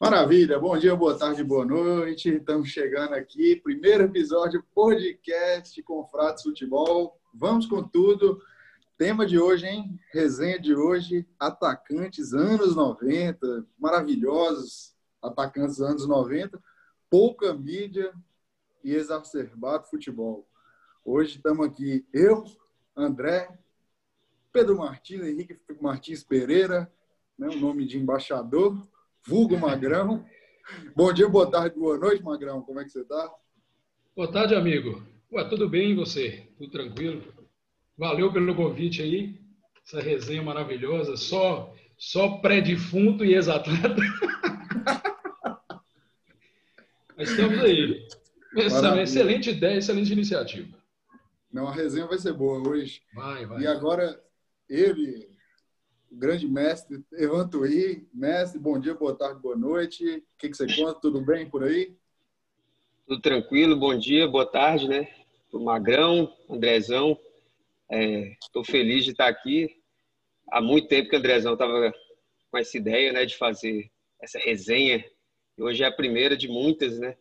Maravilha, bom dia, boa tarde, boa noite. Estamos chegando aqui, primeiro episódio podcast com Fratos Futebol. Vamos com tudo. Tema de hoje, hein? Resenha de hoje, atacantes anos 90, maravilhosos atacantes anos 90, pouca mídia e exacerbado futebol. Hoje estamos aqui eu, André, Pedro Martins, Henrique Martins Pereira, né, o nome de embaixador, vulgo Magrão. Bom dia, boa tarde, boa noite, Magrão. Como é que você está? Boa tarde, amigo. Ué, tudo bem e você? Tudo tranquilo? Valeu pelo convite aí. Essa resenha maravilhosa. Só, só pré-defunto e ex-atleta. Mas estamos aí. Essa excelente ideia, excelente iniciativa. Não, a resenha vai ser boa hoje. Vai, vai. E agora, ele, grande mestre, Evan Tuí. Mestre, bom dia, boa tarde, boa noite. O que, que você conta? Tudo bem por aí? Tudo tranquilo, bom dia, boa tarde, né? O Magrão, Andrezão. Estou é, feliz de estar aqui. Há muito tempo que o Andrezão estava com essa ideia, né, de fazer essa resenha. E hoje é a primeira de muitas, né?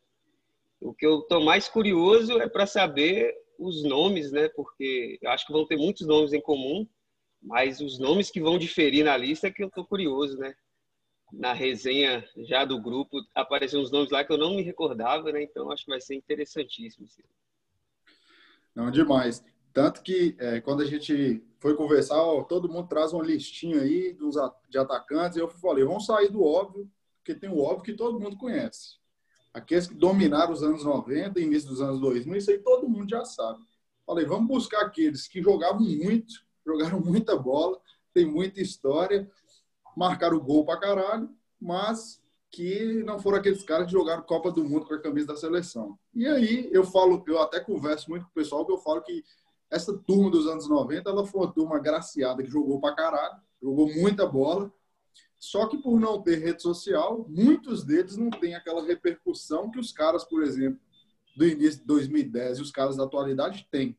O que eu estou mais curioso é para saber os nomes, né? Porque eu acho que vão ter muitos nomes em comum, mas os nomes que vão diferir na lista é que eu estou curioso, né? Na resenha já do grupo apareceram uns nomes lá que eu não me recordava, né? Então acho que vai ser interessantíssimo. Não, demais. Tanto que é, quando a gente foi conversar, ó, todo mundo traz uma listinha aí dos, de atacantes. E eu falei, vamos sair do óbvio, porque tem o óbvio que todo mundo conhece. Aqueles que dominaram os anos 90, início dos anos 2000, isso aí todo mundo já sabe. Falei, vamos buscar aqueles que jogavam muito, jogaram muita bola, tem muita história, marcaram gol pra caralho, mas que não foram aqueles caras que jogaram Copa do Mundo com a camisa da seleção. E aí eu falo, eu até converso muito com o pessoal que eu falo que essa turma dos anos 90, ela foi uma turma agraciada que jogou pra caralho, jogou muita bola, só que por não ter rede social, muitos deles não têm aquela repercussão que os caras, por exemplo, do início de 2010 e os caras da atualidade têm.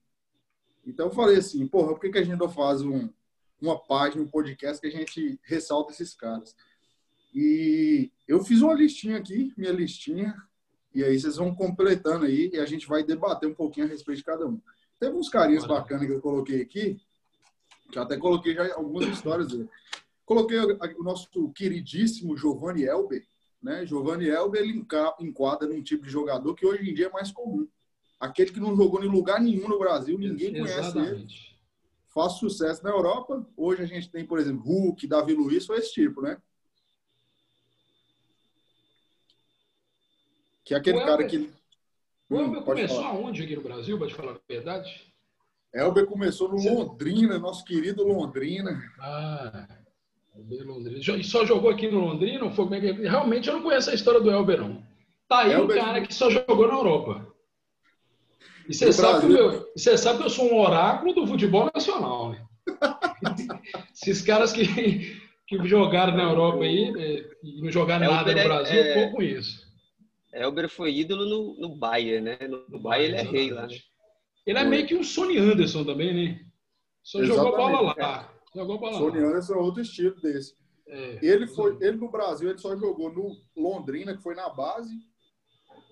Então eu falei assim, porra, por que, que a gente não faz um, uma página, um podcast que a gente ressalta esses caras? E eu fiz uma listinha aqui, minha listinha, e aí vocês vão completando aí e a gente vai debater um pouquinho a respeito de cada um. Teve uns carinhos bacanas que eu coloquei aqui, que até coloquei já algumas histórias dele. Coloquei o nosso queridíssimo Giovanni Elber, né? Giovanni Elber ele enquadra num tipo de jogador que hoje em dia é mais comum. Aquele que não jogou em lugar nenhum no Brasil, ninguém conhece ele. Faz sucesso na Europa. Hoje a gente tem, por exemplo, Hulk, Davi Luiz, foi esse tipo, né? Que é aquele o cara Elber, que. O Elber hum, começou falar. aonde aqui no Brasil, para te falar a verdade? Elber começou no Londrina, nosso querido Londrina. Ah. E só jogou aqui no Londrina? Foi, é realmente eu não conheço a história do Elber, não. Tá aí Elber... um cara que só jogou na Europa. E você sabe, que eu, você sabe que eu sou um oráculo do futebol nacional, né? Esses caras que, que jogaram na Europa aí é, e não jogaram Elber nada no é- Brasil, é, pouco com isso. Elber foi ídolo no, no Bayern, né? No, no Bayern ele é rei lá. Né? Ele é meio que um Sony Anderson também, né? Só Exatamente, jogou bola lá. Jogou bola Sony Anderson é outro estilo desse. É, ele foi, ele no Brasil ele só jogou no Londrina, que foi na base.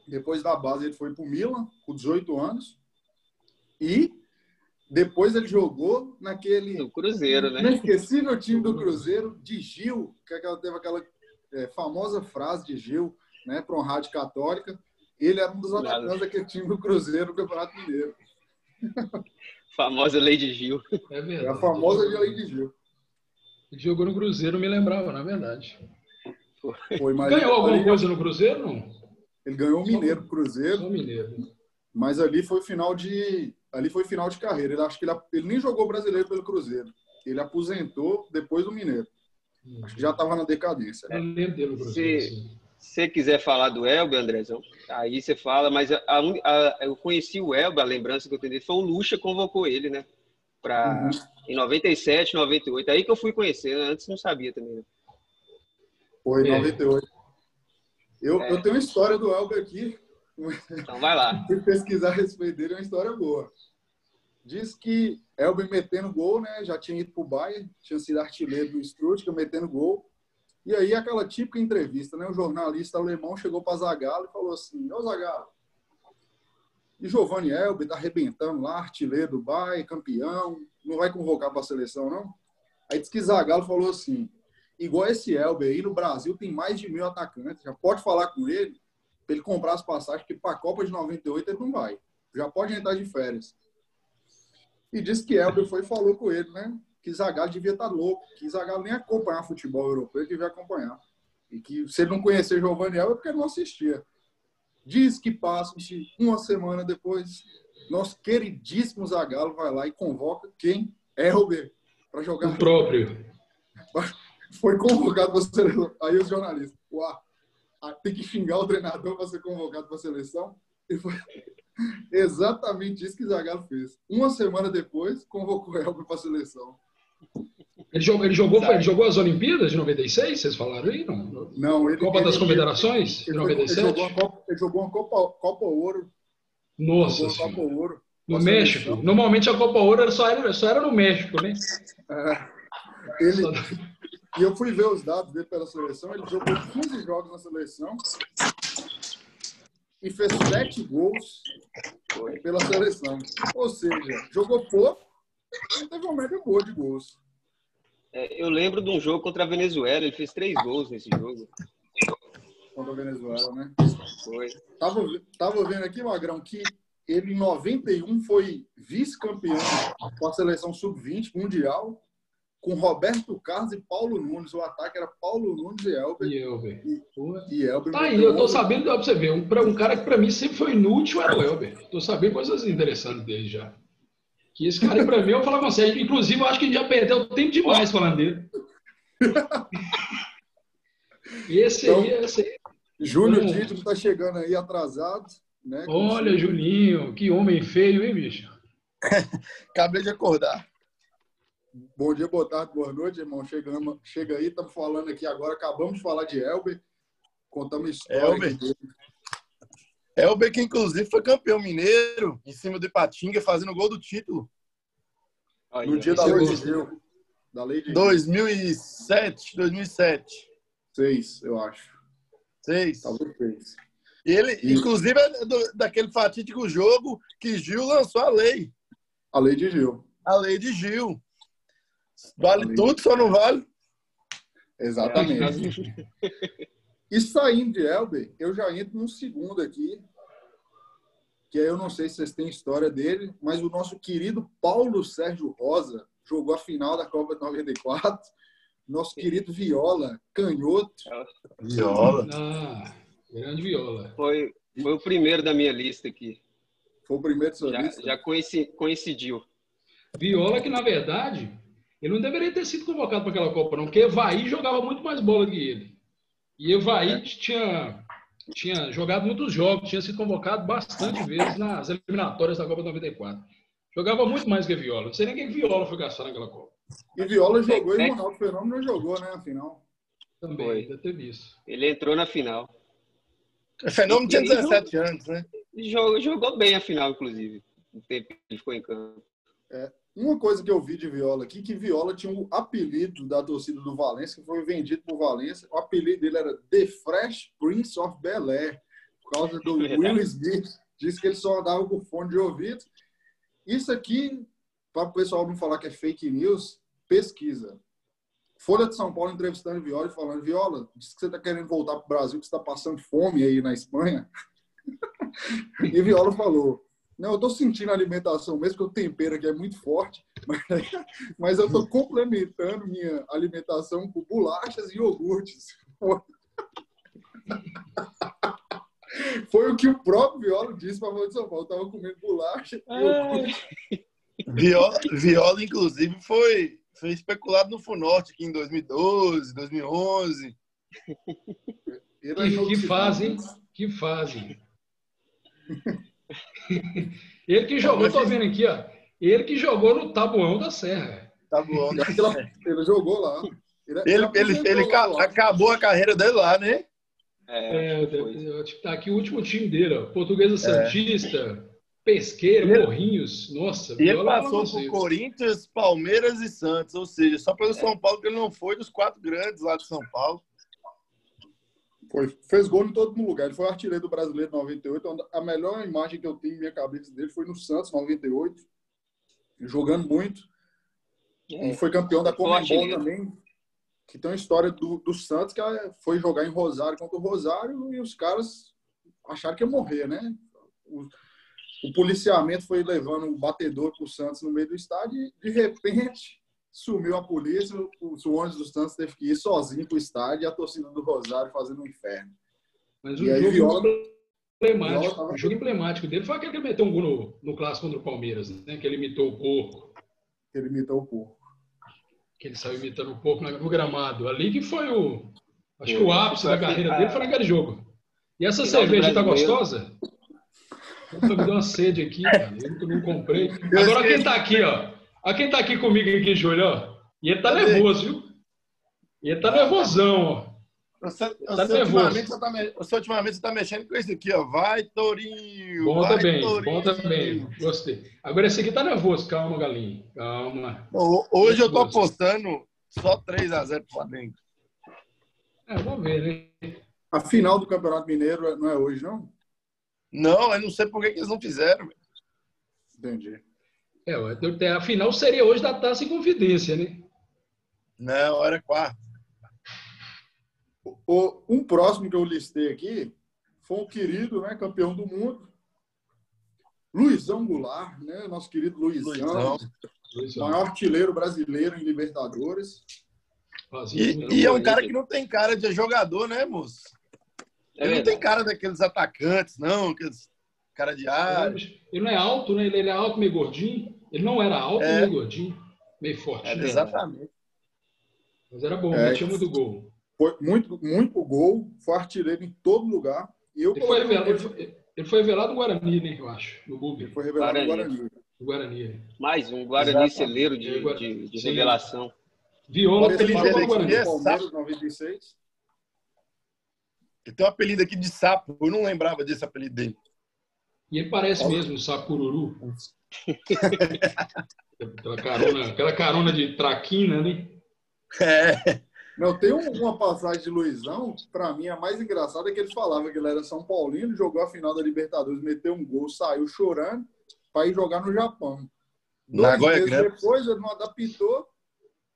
Depois da base ele foi para o Milan com 18 anos. E depois ele jogou naquele no Cruzeiro, né? Inesquecível time do Cruzeiro de Gil, que é teve aquela é, famosa frase de Gil, né, para uma rádio católica. Ele era um dos atacantes daquele time do Cruzeiro no Campeonato Mineiro. Famosa Lady Gil. É verdade. É a famosa Lady Gil. Ele jogou no Cruzeiro, me lembrava, na verdade. Foi, mas ganhou alguma coisa no Cruzeiro, não? Ele ganhou o Mineiro Cruzeiro. Só Mineiro. Mas ali foi final de ali foi final de carreira. Ele acho que ele, ele nem jogou brasileiro pelo Cruzeiro. Ele aposentou depois do Mineiro. Hum. Acho que já estava na decadência. Né? Se você quiser falar do Elber, Andrezão, aí você fala, mas a, a, eu conheci o Elber, a lembrança que eu tenho foi o Lucha convocou ele, né? Pra, uhum. Em 97, 98. Aí que eu fui conhecer, né? antes não sabia também. Né? Foi em é. 98. Eu, é. eu tenho uma história do Elber aqui. Então vai lá. Fui pesquisar a respeito dele, é uma história boa. Diz que Elber metendo gol, né? Já tinha ido pro Bayern, tinha sido artilheiro do Stuttgart, metendo gol. E aí, aquela típica entrevista, né? O jornalista alemão chegou para Zagallo e falou assim: Ô Zagallo, e Giovanni Elber tá arrebentando lá, artilheiro do Bahia, campeão, não vai convocar para a seleção, não? Aí diz que Zagallo falou assim: igual esse Elber aí no Brasil tem mais de mil atacantes, já pode falar com ele para ele comprar as passagens, porque para a Copa de 98 ele não vai. Já pode entrar de férias. E disse que Elber foi e falou com ele, né? Que Zagallo devia estar tá louco, que Zagallo nem acompanhar futebol europeu, ele devia acompanhar. E que se ele não conhecer Giovanni Elber, é porque ele não assistia. Diz que passa uma semana depois, nosso queridíssimo Zagallo vai lá e convoca quem? Elber, para jogar. O próprio. Foi convocado para seleção. Aí os jornalistas, uau, tem que xingar o treinador para ser convocado para a seleção. E foi exatamente isso que Zagallo fez. Uma semana depois, convocou o Elber para a seleção. Ele jogou, ele, jogou, ele jogou as Olimpíadas de 96, vocês falaram aí? Não, não ele, Copa ele, das Confederações ele, de 97? Ele jogou uma Copa, ele jogou uma Copa, Copa Ouro. Nossa Copa Ouro. No México? Seleção. Normalmente a Copa Ouro só, era, só era no México, né? É, ele, e eu fui ver os dados dele pela seleção. Ele jogou 15 jogos na seleção e fez 7 gols pela seleção. Ou seja, jogou pouco e teve uma média boa de gols. É, eu lembro de um jogo contra a Venezuela, ele fez três gols nesse jogo. Contra a Venezuela, né? Foi. Tava, tava vendo aqui, Magrão, que ele em 91 foi vice-campeão com a seleção sub-20 mundial com Roberto Carlos e Paulo Nunes. O ataque era Paulo Nunes e Elber. E Elber. E, e Elber tá aí, eu tô sabendo, dá pra você ver. Um, pra, um cara que pra mim sempre foi inútil era o Elber. Tô sabendo coisas interessantes dele já. Que esse cara, pra mim, eu falava com você. Inclusive, eu acho que a gente já perdeu tempo demais falando dele. esse então, aí, esse aí. Júnior então, Título tá chegando aí atrasado. Né, Olha, Juninho, que homem feio, hein, bicho? Acabei de acordar. Bom dia, boa tarde, boa noite, irmão. Chegamos, chega aí, estamos falando aqui agora. Acabamos de falar de Elber. Contamos história. Elber. Elber, que inclusive foi campeão mineiro, em cima do Ipatinga, fazendo gol do título. Aí, no dia da lei de Gil. Da lei de 2007, 2007. Seis, eu acho. Seis. Talvez seis. Ele, inclusive, é do, daquele fatídico jogo que Gil lançou a lei. A lei de Gil. A lei de Gil. Vale tudo, só não vale. Exatamente. e saindo de Elber, eu já entro num segundo aqui, que eu não sei se vocês têm história dele, mas o nosso querido Paulo Sérgio Rosa jogou a final da Copa de 94. Nosso querido Viola, canhoto. Viola. Ah, grande Viola. Foi, foi o primeiro da minha lista aqui. Foi o primeiro da sua já, lista? Já coincidiu. Viola que, na verdade, ele não deveria ter sido convocado para aquela Copa, não, porque Evaí jogava muito mais bola que ele. E Evaí é. tinha, tinha jogado muitos jogos, tinha sido convocado bastante vezes nas eliminatórias da Copa 94. Jogava muito mais que Viola. Não sei nem quem Viola foi gastar naquela Copa. E Viola jogou e o Ronaldo Fenômeno não jogou, né, na final. Também, foi. ainda teve isso. Ele entrou na final. O Fenômeno tinha 17 jogou, anos, né? Jogou, jogou bem a final, inclusive. O tempo que ele ficou em campo. É, uma coisa que eu vi de Viola aqui, que Viola tinha um apelido da torcida do Valência, que foi vendido por Valência. O apelido dele era The Fresh Prince of Bel Air, por causa do Will Smith. Disse que ele só andava com fone de ouvido. Isso aqui, para o pessoal não falar que é fake news, pesquisa. Folha de São Paulo entrevistando Viola e falando: Viola, diz que você está querendo voltar para o Brasil, que você está passando fome aí na Espanha. e Viola falou: não, eu estou sentindo a alimentação, mesmo que o tempero aqui é muito forte, mas, mas eu estou complementando minha alimentação com bolachas e iogurtes. Foi o que o próprio Viola disse para a de São Paulo. Estava comendo bolacha e iogurte. Viola, Viola, inclusive, foi, foi especulado no Funorte aqui em 2012, 2011. Que, que fazem, que fazem. Ele que jogou, eu tô vendo aqui, ó. Ele que jogou no Tabuão da Serra. Tabuão da Serra. Ele jogou lá. Ele, ele, ele, ele lá. acabou a carreira dele lá, né? É, é tá aqui o último time dele, ó. Portuguesa é. Santista, Pesqueira, ele, Morrinhos. Nossa, E ele passou por Corinthians, Palmeiras e Santos. Ou seja, só pelo é. São Paulo que ele não foi dos quatro grandes lá de São Paulo. Foi, fez gol em todo lugar. Ele foi artilheiro do brasileiro em 98. A melhor imagem que eu tenho em minha cabeça dele foi no Santos, 98. Jogando muito. É. E foi campeão da Comembol também. Que tem uma história do, do Santos que foi jogar em Rosário contra o Rosário e os caras acharam que ia morrer, né? O, o policiamento foi levando o batedor para o Santos no meio do estádio e, de repente, sumiu a polícia, o, o ônibus do Santos teve que ir sozinho para o estádio e a torcida do Rosário fazendo um inferno. Mas o e jogo, Viola, emblemático, Viola o jogo emblemático dele foi aquele que ele meteu um gol no, no clássico contra o Palmeiras, né? que ele imitou o porco. Que ele imitou o porco. Que ele saiu imitando o porco no gramado. Ali que foi o. Acho que o ápice da carreira dele foi naquele jogo. E essa cerveja tá gostosa? me deu uma sede aqui, cara. Eu não comprei. Agora quem tá aqui, ó. Olha quem tá aqui comigo aqui, Júlio, ó. E ele tá nervoso, viu? E ele tá nervosão, ó. Você, tá você, ultimamente, você, tá, você ultimamente você tá mexendo com esse aqui, ó. Vai, Tourinho! Bom vai, também, Tourinho. bom também. Gostei. Agora esse aqui tá nervoso. Calma, Galinho. Calma. hoje eu tô apostando só 3x0 pro Flamengo. É, vamos ver, né? A final do Campeonato Mineiro não é hoje, não? Não, eu não sei por que, que eles não fizeram. Entendi. É, a final seria hoje da Taça em Confidência, né? Não, era quarta. O, um próximo que eu listei aqui foi um querido, né, campeão do mundo, Luizão Goulart, né, nosso querido Luizão, Luizão. maior artilheiro brasileiro em Libertadores. E, e é um cara que não tem cara de jogador, né, moço? É ele não tem cara daqueles atacantes, não, aqueles cara de ar. Ele não é alto, né? Ele é alto, meio gordinho. Ele não era alto, é. meio gordinho, meio forte. É, exatamente. Mas era bom, é, tinha muito gol. Foi muito, muito gol, foi artilheiro em todo lugar. E eu ele, foi revelado, ele, foi, ele foi revelado no Guarani, né, eu acho, no Google. Ele foi revelado Guarani. no Guarani. Guarani. Mais um Guarani Exato. celeiro de, de, de revelação. Viola, jogou no Guarani. É Palmeiras, 96. Ele tem um apelido aqui de sapo, eu não lembrava desse apelido dele. E ele parece Olha. mesmo o sapo cururu. Aquela, carona, aquela carona de traquina, né? É. Não, tem uma passagem de Luizão, para mim, a mais engraçada é que ele falava que ele era São Paulino, jogou a final da Libertadores, meteu um gol, saiu chorando para ir jogar no Japão. Dois meses depois, ele não adaptou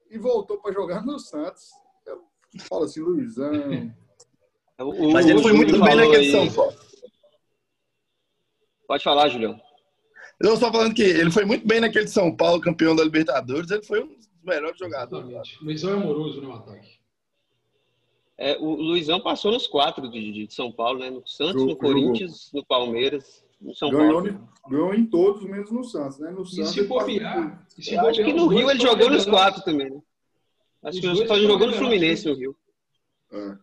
e voltou para jogar no Santos. Eu falo assim, Luizão. Mas ele foi muito bem naquele São Paulo. Pode falar, Julião. Eu só falando que ele foi muito bem naquele São Paulo, campeão da Libertadores. Ele foi um dos melhores jogadores. Exatamente. Luizão é amoroso no ataque. É, o Luizão passou nos quatro de, de São Paulo, né? No Santos, no Corinthians, no Palmeiras, no São ganhou, Paulo. Ganhou em todos, menos no Santos, né? No Santos, e se bobear, acho que no Rio ele jogou nos quatro também, né? Acho que ele só jogou no Fluminense no Rio. É.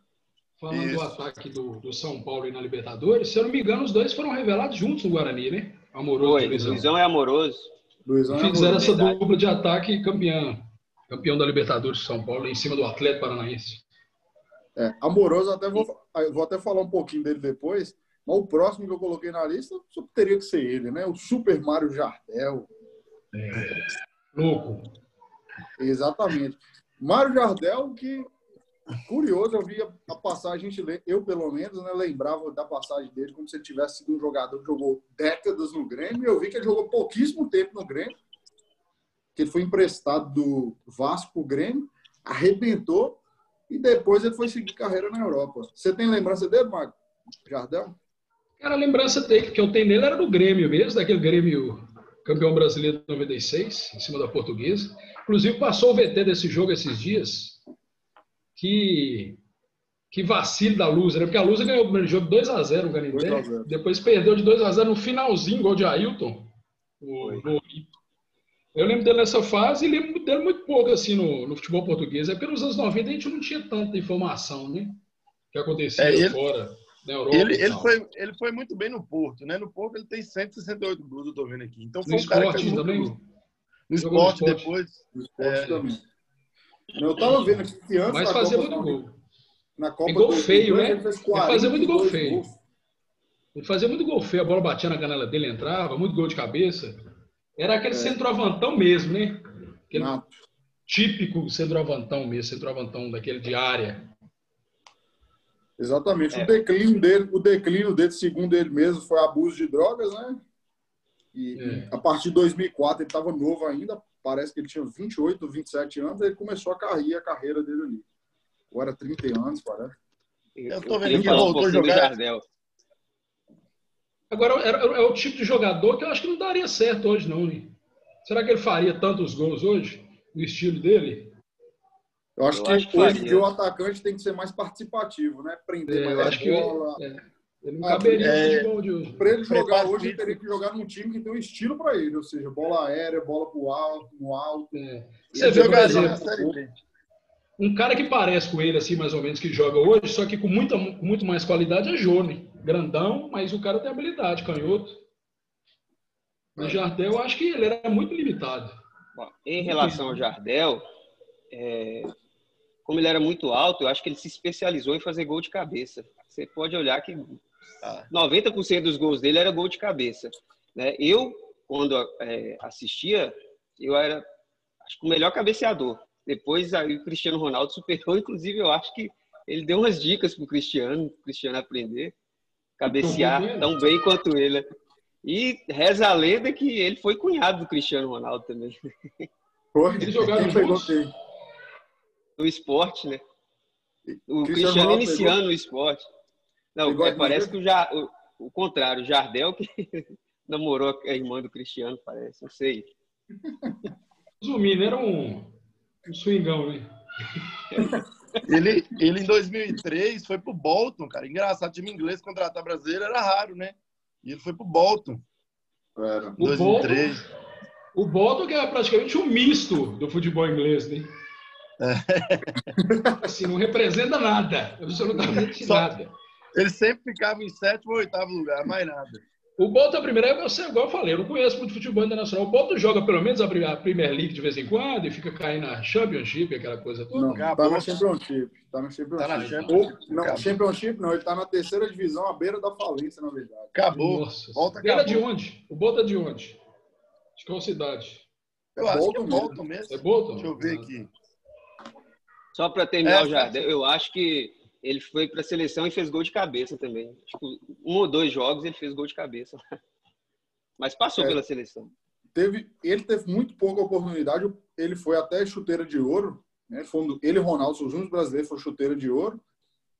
Falando Isso. do ataque do, do, São Paulo e na Libertadores, se eu não me engano, os dois foram revelados juntos no Guarani, né? Amoroso Foi, Luizão. Luizão é amoroso. Luizão é Fizeram essa verdade. dupla de ataque campeão. Campeão da Libertadores de São Paulo em cima do Atlético Paranaense. É, amoroso, até vou, vou até falar um pouquinho dele depois, mas o próximo que eu coloquei na lista teria que ser ele, né? O Super Mario Jardel. É, louco. Exatamente. Mário Jardel, que curioso, eu vi a passagem, eu pelo menos, né, lembrava da passagem dele como se ele tivesse sido um jogador que jogou décadas no Grêmio. Eu vi que ele jogou pouquíssimo tempo no Grêmio, que ele foi emprestado do Vasco para o Grêmio, arrebentou e depois ele foi seguir carreira na Europa. Você tem lembrança dele, Marco? Jardel? Cara, a lembrança dele, que eu tenho dele era do Grêmio mesmo, daquele Grêmio campeão brasileiro de 96, em cima da portuguesa. Inclusive, passou o VT desse jogo esses dias que, que vacilo da Luz, né? Porque a Luz ganhou o primeiro jogo 2x0 no Canindé, depois perdeu de 2x0 no finalzinho, gol de Ailton, no, no Eu lembro dele nessa fase e lembro dele muito pouco assim no, no futebol português. É pelos anos 90 a gente não tinha tanta informação, né? Que acontecia é, ele, fora. Europa ele, ele, foi, ele foi muito bem no Porto, né? No Porto ele tem 168 gols, eu tô vendo aqui. Então foi no um cara que também. No esporte, depois. No esporte é, também. Eu tava vendo aqui que antes. Mas fazia muito gol. Na Copa e gol feio, né? Ele, fazia muito gol feio. Gols. Ele fazia muito gol feio, a bola batia na canela dele, entrava, muito gol de cabeça. Era aquele é. centroavantão mesmo, né? Aquele típico centroavantão mesmo, centroavantão daquele de área. Exatamente. É. O, declínio dele, o declínio dele, segundo ele mesmo, foi abuso de drogas, né? E é. a partir de 2004, ele estava novo ainda, parece que ele tinha 28, 27 anos, ele começou a carreira, a carreira dele ali. Agora 30 anos, parece. Eu tô vendo que voltou a jogar. Agora, é, é, o tipo de jogador que eu acho que não daria certo hoje, não. Hein? Será que ele faria tantos gols hoje? No estilo dele? Eu acho eu que acho hoje que o atacante tem que ser mais participativo, né? Prender é, mais a bola. Que, é. Ele não ah, caberia é, futebol de hoje. Para ele jogar hoje, ele teria que jogar num time que tem um estilo para ele, ou seja, bola aérea, bola pro alto, no alto. É. Você vê, por exemplo, um cara que parece com ele, assim, mais ou menos, que joga hoje, só que com muita, muito mais qualidade, é Jone. Grandão, mas o cara tem habilidade, canhoto. O é. Jardel, eu acho que ele era muito limitado. Bom, em relação ao Jardel, é, como ele era muito alto, eu acho que ele se especializou em fazer gol de cabeça. Você pode olhar que 90% ah. dos gols dele era gol de cabeça. Né? Eu, quando é, assistia, eu era acho que o melhor cabeceador. Depois aí o Cristiano Ronaldo superou, inclusive eu acho que ele deu umas dicas pro Cristiano, o Cristiano aprender cabecear tão bem quanto ele. E reza a lenda que ele foi cunhado do Cristiano Ronaldo também. Porra, juntos? No esporte, né? O Cristiano, Cristiano iniciando o esporte. Não, é, parece que o, ja, o, o contrário, o Jardel que namorou a irmã do Cristiano, parece, não sei. Resumindo, era um, um swingão, né? ele, ele em 2003 foi pro Bolton, cara. Engraçado, time inglês contratar brasileiro era raro, né? E ele foi pro Bolton. Era. O 2003. Bolton, o Bolton que é praticamente um misto do futebol inglês, né? É. Assim, não representa nada, absolutamente Só, nada. Ele sempre ficava em sétimo ou oitavo lugar, mais nada. O Boto, a primeira, é você, igual eu falei, eu não conheço muito futebol internacional. O Boto joga pelo menos a Premier League de vez em quando e fica caindo na Championship, aquela coisa toda. Não, tá na Championship. Tá na Championship. Tá na Championship. Ou, não, Championship não, ele tá na terceira divisão, à beira da falência, na verdade. Acabou. Nossa. Volta, beira acabou. de onde? O Boto é de onde? De qual cidade? Eu acho Bolton que é Bolton mesmo. É Bolton? Deixa eu ver aqui. Só para terminar é, o Jardim, eu acho que ele foi para a seleção e fez gol de cabeça também. Tipo, um ou dois jogos ele fez gol de cabeça. Mas passou é, pela seleção. Teve, ele teve muito pouca oportunidade. Ele foi até chuteira de ouro. Né? Ele e Ronaldo, os únicos brasileiros, foi chuteira de ouro.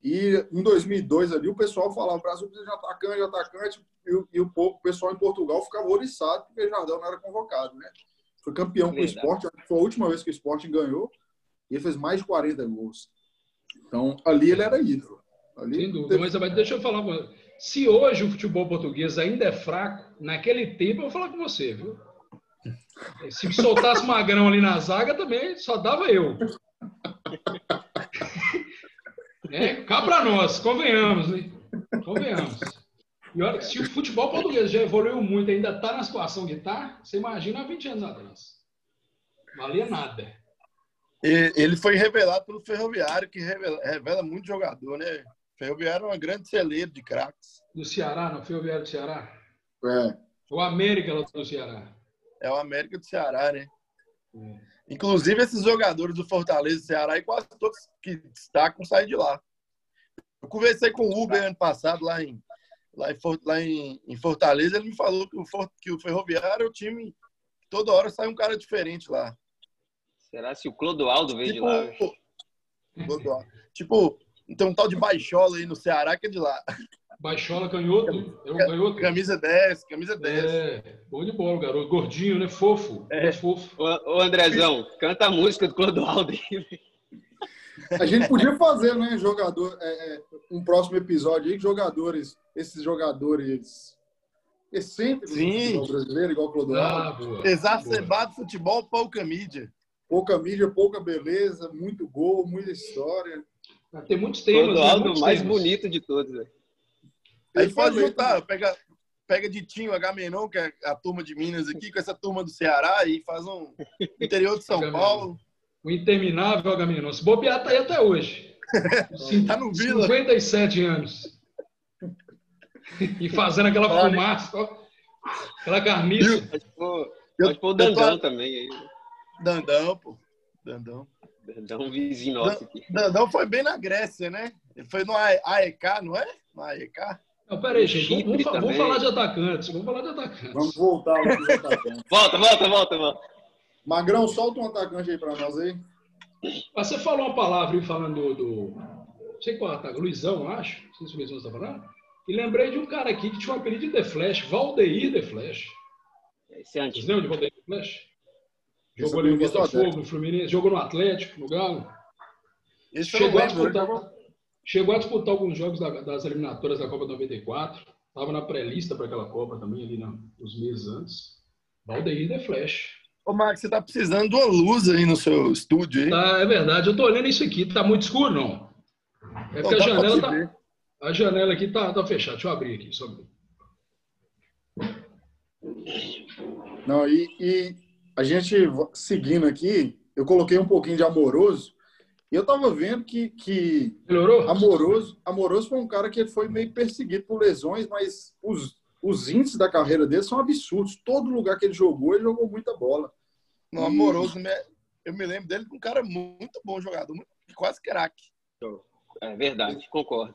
E em 2002 ali, o pessoal falava: o Brasil precisa de atacante, de atacante. E, e o, o pessoal em Portugal ficava oriçado porque o Jardel não era convocado. Né? Foi campeão com o esporte. Foi a última vez que o esporte ganhou. E ele fez mais de 40 gols. Então, ali ele era ídolo. Ali Sem dúvida. Teve... Mas deixa eu falar uma Se hoje o futebol português ainda é fraco, naquele tempo eu vou falar com você, viu? Se soltasse Magrão ali na zaga também, só dava eu. É, cá para nós, convenhamos, né? Convenhamos. E olha, se o futebol português já evoluiu muito, ainda está na situação que está, você imagina há 20 anos atrás. Valia nada. Ele foi revelado pelo Ferroviário, que revela, revela muito jogador, né? Ferroviário é uma grande celeiro de craques. Do Ceará, não? Ferroviário do Ceará? É. O América lá do Ceará. É o América do Ceará, né? É. Inclusive, esses jogadores do Fortaleza do Ceará e quase todos que destacam saem de lá. Eu conversei com o Uber ano passado lá em, lá em, lá em, em Fortaleza. Ele me falou que o, que o Ferroviário é o time toda hora sai um cara diferente lá. Será se o Clodoaldo veio tipo, de lá? Clodoaldo. tipo, tem um tal de Baixola aí no Ceará que é de lá. Baixola canhoto. É um canhoto. Camisa 10, camisa 10. É, bom de bola, garoto. Gordinho, né? Fofo. É. fofo. Ô, ô, Andrezão, canta a música do Clodoaldo aí. A gente podia fazer, né, jogador, é, é, um próximo episódio aí, jogadores, esses jogadores excêntricos Sim. brasileiro, igual o Clodoaldo. Ah, Exacerbado futebol, pouca mídia. Pouca mídia, pouca beleza, muito gol, muita história. Tem muitos temas. O né? mais temas. bonito de todos. Véio. Aí pode juntar, pega, pega de Tinho, Agamenon, que é a turma de Minas aqui, com essa turma do Ceará e faz um interior de São Paulo. O interminável Agamenon. Se bobear, tá aí até hoje. tá no Vila. 57 anos. E fazendo aquela fumaça, aquela carniça. Pode pôr, pode pôr o Dandão também aí. Dandão, pô. Dandão. Dandão vizinho nosso aqui. Dandão foi bem na Grécia, né? Ele foi no AEK, não é? No AEK? Não, peraí, gente. Vamos, vamos, vamos, falar de atacantes. Vamos falar de atacantes. Vamos voltar atacantes. volta, volta, volta, volta. Magrão, solta um atacante aí para nós aí. Você falou uma palavra aí falando do. do não sei qual ataque, Luizão, acho. Não sei se o Luizão está falando. E lembrei de um cara aqui que tinha um apelido de The Flash, Valdeir The Flash. Esse é antigo. Vocês lembram de Valdeir The Flash? Jogou ali no Botafogo, no Fluminense, jogou no Atlético, no Galo. Chegou, a disputar, chegou a disputar alguns jogos da, das eliminatórias da Copa 94. Estava na pré-lista para aquela Copa também, ali nos meses antes. Valdeir The Flash. Ô, Max, você tá precisando de uma luz aí no seu estúdio, hein? Tá, é verdade. Eu tô olhando isso aqui. Tá muito escuro, não? É porque a janela tá... A janela aqui tá, tá fechada. Deixa eu abrir aqui. Só... Não, e, e a gente seguindo aqui, eu coloquei um pouquinho de amoroso. E eu tava vendo que, que Melhorou? Amoroso, Amoroso foi um cara que ele foi meio perseguido por lesões, mas os, os índices da carreira dele são absurdos. Todo lugar que ele jogou, ele jogou muita bola. No Amoroso, eu me lembro dele com um cara muito bom jogador, quase craque. É verdade, concordo.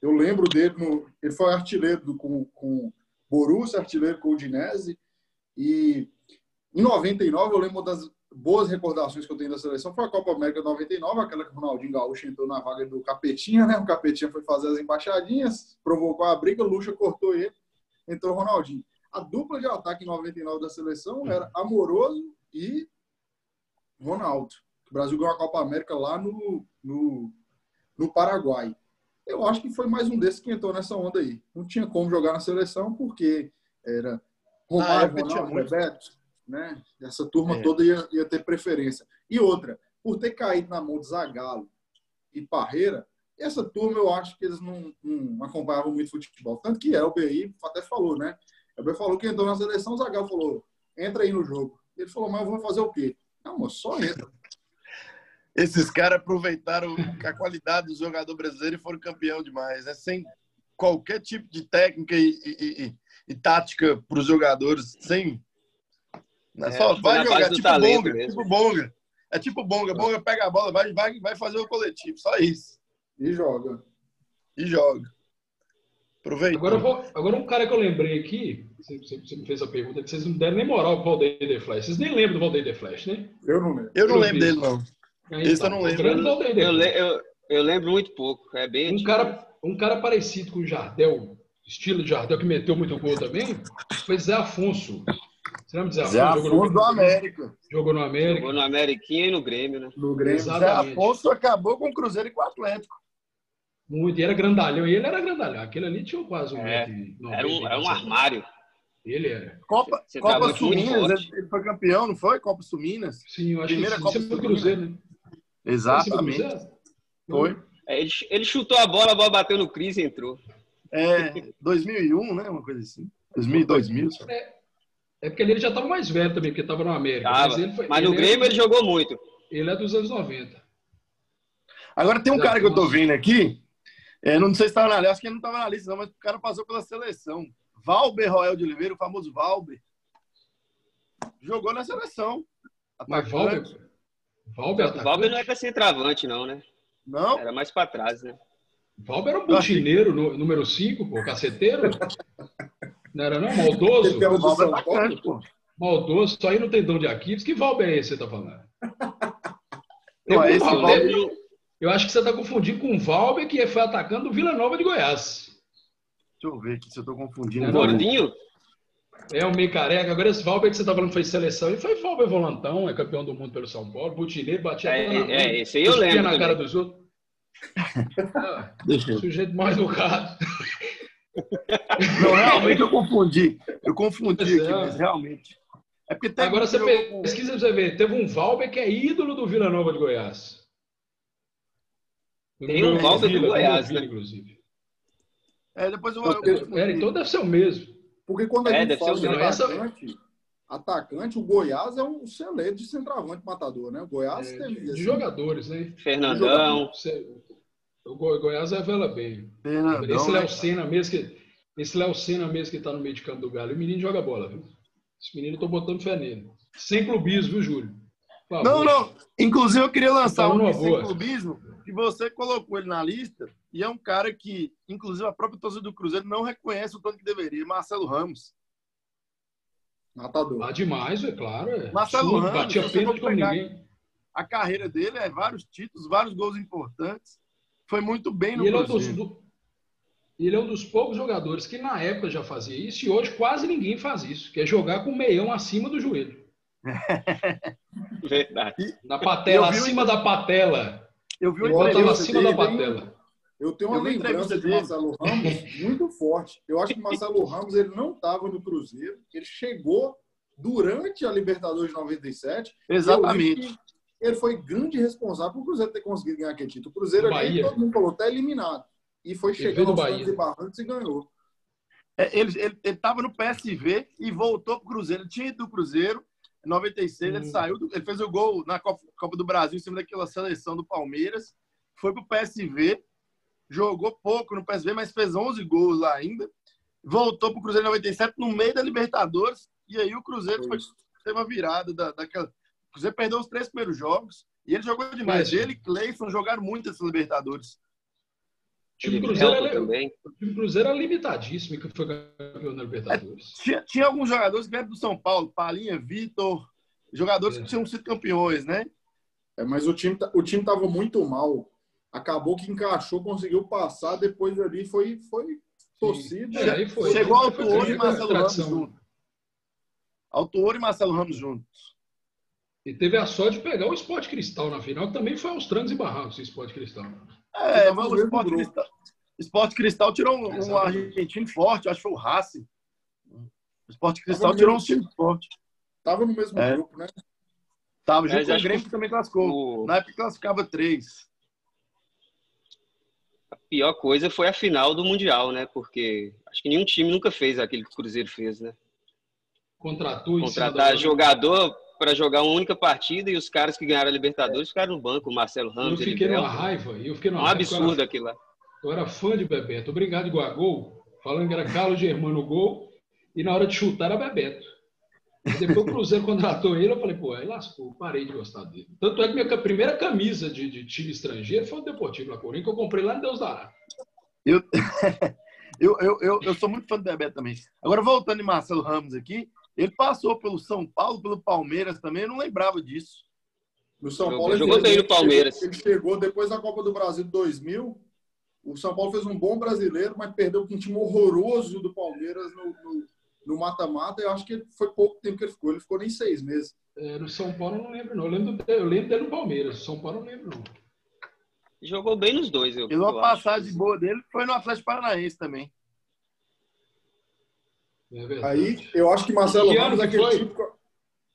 Eu lembro dele, no, ele foi artilheiro do, com, com Borussia, artilheiro com o Udinese. E em 99, eu lembro das boas recordações que eu tenho da seleção foi a Copa América 99, aquela que o Ronaldinho Gaúcho entrou na vaga do Capetinha, né? O Capetinha foi fazer as embaixadinhas, provocou a briga, o Lucha cortou ele, entrou o Ronaldinho. A dupla de ataque em 99 da seleção era Amoroso e Ronaldo. O Brasil ganhou a Copa América lá no, no, no Paraguai eu acho que foi mais um desses que entrou nessa onda aí. Não tinha como jogar na seleção porque era Romário, ah, Ronaldo, Bebeto, né? Essa turma é. toda ia, ia ter preferência. E outra, por ter caído na mão de Zagallo e Parreira, essa turma eu acho que eles não, não acompanhavam muito futebol. Tanto que Elber aí até falou, né? Elber falou que entrou na seleção, o Zagallo falou, entra aí no jogo. Ele falou, mas eu vou fazer o quê? Não, mas só entra esses caras aproveitaram a qualidade do jogador brasileiro e foram campeão demais, né? Sem qualquer tipo de técnica e, e, e, e tática para os jogadores, sem. É, só vai jogar, tipo bonga, mesmo. tipo bonga. É tipo bonga, bonga pega a bola, vai, vai, vai fazer o coletivo, só isso. E joga. E joga. Aproveita. Agora, vou, agora um cara que eu lembrei aqui, você, você, me fez a pergunta, que vocês não deram nem moral pro Valdeir The Flash. Vocês nem lembram do Valdeir The Flash, né? Eu não lembro. Eu não lembro dele, não. Esse eu não lembro. Eu, eu, eu, lembro muito pouco. É bem um cara, um cara parecido com o Jardel, estilo de Jardel, que meteu muito gol também, foi Zé Afonso. Você lembra de Zé Afonso? Zé Afonso do América. Jogou no América. Jogou no Ameriquinha e no Grêmio, né? No Grêmio. Exatamente. Zé Afonso acabou com o Cruzeiro e com o Atlético. Muito, e era grandalhão. E ele era grandalhão. Aquele ali tinha quase um é, metro. Era um, era um armário. Ele era. Copa, Copa Suminas, ele foi campeão, não foi? Copa Suminas? Sim, eu acho Primeira que. Copa Sempre Cruzeiro, né? Exatamente. Foi. É, ele, ele chutou a bola, a bola bateu no Cris e entrou. É, 2001, né? Uma coisa assim. 2000, 2000. É, é porque ele já estava mais velho também, porque estava no América. Tava, mas, foi, mas no Grêmio é, ele jogou muito. Ele é dos anos 90. Agora tem um cara que eu tô vendo aqui, é, não sei se estava na lista, acho que ele não estava na lista, não, mas o cara passou pela seleção. Valber Roel de Oliveira, o famoso Valber. Jogou na seleção. Mas Valber, Valber, o Valber não é para ser travante, não, né? Não? Era mais para trás, né? Valber era um butineiro, no, número 5, pô, caceteiro. Não era não? Maldoso? o Valber bacana, pô. Maldoso, só aí no tendão de Aquiles. Que Valber é esse que você tá falando? Não, esse Valber... Eu acho que você está confundindo com o Valber, que foi atacando o Vila Nova de Goiás. Deixa eu ver aqui se eu estou confundindo. O Gordinho? É o meio careca. Agora esse Valber que você tá falando foi seleção. E foi Valber Volantão, é campeão do mundo pelo São Paulo. Butineiro, batia é, na É, esse aí eu lembro. na cara dos outros. Ah, sujeito mais educado. Não, realmente eu confundi. Eu confundi aqui, é. mas realmente. É porque Agora você eu... pesquisa pra você ver. Teve um Valber que é ídolo do Vila Nova de Goiás. Tem um Valber do Goiás, né? Inclusive. É, depois eu, eu, é, então deve ser o mesmo. Porque quando a é, gente fala de atacante, atacante, o Goiás é um celeiro de centroavante matador, né? O Goiás é, tem. De, assim, jogadores, né? Fernandão. O Goiás revela bem. Fernandão, esse Léo né? Senna mesmo que. Esse Léo Senna mesmo que tá no meio de campo do Galo, o menino joga bola, viu? Esse menino eu tô botando fé nele. Sem clubismo, viu, Júlio? Não, não. Inclusive, eu queria lançar tá um sem clubismo, que você colocou ele na lista, E é um cara que, inclusive, a própria torcida do Cruzeiro não reconhece o tanto que deveria. Marcelo Ramos. Matador. Ah, demais, é claro. É. Marcelo Sul, Ramos. Batia pênalti com ninguém. A carreira dele é vários títulos, vários gols importantes. Foi muito bem no e ele Cruzeiro. É um dos, ele é um dos poucos jogadores que na época já fazia isso e hoje quase ninguém faz isso, que é jogar com o meião acima do joelho. Verdade. Na patela, acima da patela. Eu vi uma entrevista acima da patela. Eu tenho uma eu lembrança de Marcelo Ramos muito forte. Eu acho que Marcelo Ramos ele não estava no Cruzeiro, ele chegou durante a Libertadores de 97. Exatamente. Ele foi grande responsável por o Cruzeiro ter conseguido ganhar aquele título. O Cruzeiro ali, todo mundo falou, está eliminado. E foi chegando aos e Barrancos e ganhou. É, ele estava no PSV e voltou para o Cruzeiro. Ele tinha ido do Cruzeiro, em 96, hum. ele saiu, do, ele fez o gol na Copa, Copa do Brasil, em cima daquela seleção do Palmeiras. Foi para o PSV, jogou pouco no PSV, mas fez 11 gols lá ainda. Voltou para o Cruzeiro em 97, no meio da Libertadores. E aí o Cruzeiro foi, teve uma virada da, daquela. O Cruzeiro perdeu os três primeiros jogos. E ele jogou demais. É, ele e Cleison jogaram muito esses Libertadores. O time Cruzeiro, era, também. o time Cruzeiro era limitadíssimo que foi campeão da Libertadores. É, tinha, tinha, alguns jogadores que vieram do São Paulo, Palinha, Vitor, jogadores é. que tinham sido campeões, né? É, mas o time, o time tava muito mal. Acabou que encaixou, conseguiu passar, depois ali foi, foi torcida. É, foi, Chegou Autor e Marcelo Ramos juntos. Autor e Marcelo Ramos juntos. E teve a sorte de pegar o Esporte Cristal na final, que também foi aos trancos e barrancos o Esporte Cristal. É, mas o Esporte Cristal, Esporte Cristal tirou um, um argentino forte, acho que foi o Racing. O Esporte Cristal tirou um time forte. Tava no mesmo é. grupo, né? Tava junto com o Grêmio que também classificou. O... Na época classificava três. A pior coisa foi a final do Mundial, né? Porque acho que nenhum time nunca fez aquilo que o Cruzeiro fez, né? Contratou Contratar jogador para jogar uma única partida e os caras que ganharam a Libertadores ficaram no banco, o Marcelo Ramos. Eu fiquei numa raiva. Eu fiquei numa um absurdo era, aquilo lá. Eu era fã de Bebeto. Obrigado, igual a gol. Falando que era Carlos Germano gol. E na hora de chutar era Bebeto. E depois o Cruzeiro contratou ele, eu falei, pô, aí lascou, parei de gostar dele. Tanto é que minha primeira camisa de, de time estrangeiro foi o Deportivo La Coruña, que eu comprei lá em Deus Dará. Eu, eu, eu, eu, eu sou muito fã do Bebeto também. Agora, voltando em Marcelo Ramos aqui, ele passou pelo São Paulo, pelo Palmeiras também, eu não lembrava disso. No São Paulo, ele, jogou bem no Palmeiras. Ele chegou depois da Copa do Brasil de 2000. O São Paulo fez um bom brasileiro, mas perdeu com um time horroroso do Palmeiras no mata-mata. Eu acho que foi pouco tempo que ele ficou. Ele ficou nem seis meses. É, no São Paulo eu não lembro, não. Eu lembro, eu lembro dele no Palmeiras. São Paulo eu não lembro, não. Jogou bem nos dois. Eu, e uma passagem boa dele foi no Atlético Paranaense também. É Aí, eu acho que Marcelo que Ramos é aquele foi? tipo...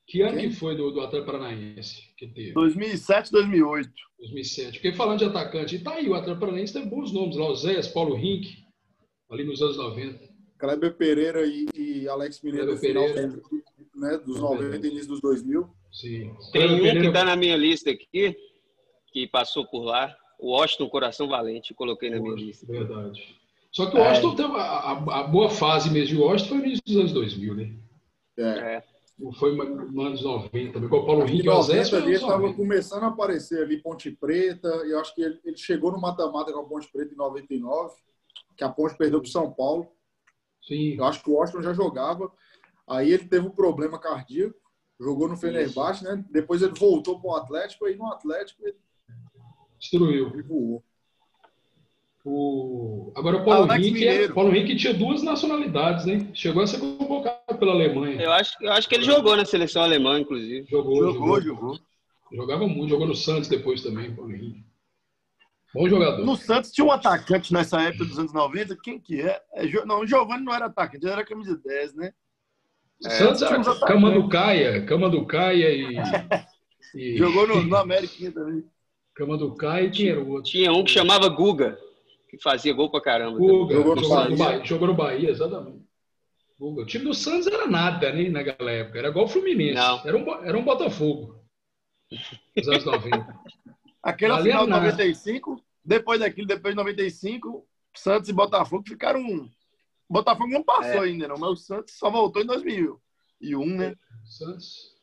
Que ano Quem? que foi do, do Atlético Paranaense que teve? 2007, 2008. 2007. Fiquei falando de atacante. E tá aí, o Atlético Paranaense tem bons nomes lá. O Paulo Rink, ali nos anos 90. Kleber Pereira e, e Alex Mineiro no final né, dos 90 e início dos 2000. Sim. Tem um Pereira... que está na minha lista aqui, que passou por lá. O Washington Coração Valente, coloquei na minha lista. Verdade. Só que o Washington é. teve a, a, a, boa fase mesmo de Washington foi no início dos anos 2000, né? É. Foi nos anos 90 também, com o Paulo Henrique. ali estava começando a aparecer ali Ponte Preta, e eu acho que ele, ele chegou no mata-mata com a Ponte Preta em 99, que a Ponte perdeu para o São Paulo. Sim. Eu acho que o Washington já jogava. Aí ele teve um problema cardíaco, jogou no Fenerbahçe, né? Depois ele voltou para o Atlético, aí no Atlético ele destruiu. Ele voou. O... Agora o Paulo Henrique, é... Paulo Henrique tinha duas nacionalidades, né? Chegou a ser convocado pela Alemanha. Eu acho, eu acho que ele jogou na seleção alemã, inclusive. Jogou, jogou, jogou. jogou. Jogava muito, jogou no Santos depois também, Paulo Henrique. Bom jogador. No Santos tinha um atacante nessa época dos anos 90, quem que é? é não, o Giovanni não era atacante, ele era camisa 10, né? É, Santos era Cama do Caia, Cama do Caia e... e... Jogou no, no América também. Cama do Caia e quem era o outro? Tinha um que chamava Guga que fazia gol pra caramba. Guga, jogou, no Bahia. Bahia. jogou no Bahia, exatamente. Guga. O time do Santos era nada, né, naquela época. Era igual o Fluminense. Não. Era, um, era um Botafogo. Nos anos 90. Aquela final de 95, depois daquilo, depois de 95, Santos e Botafogo ficaram. Um... Botafogo não passou é. ainda, não, mas o Santos só voltou em 2001, né? Santos.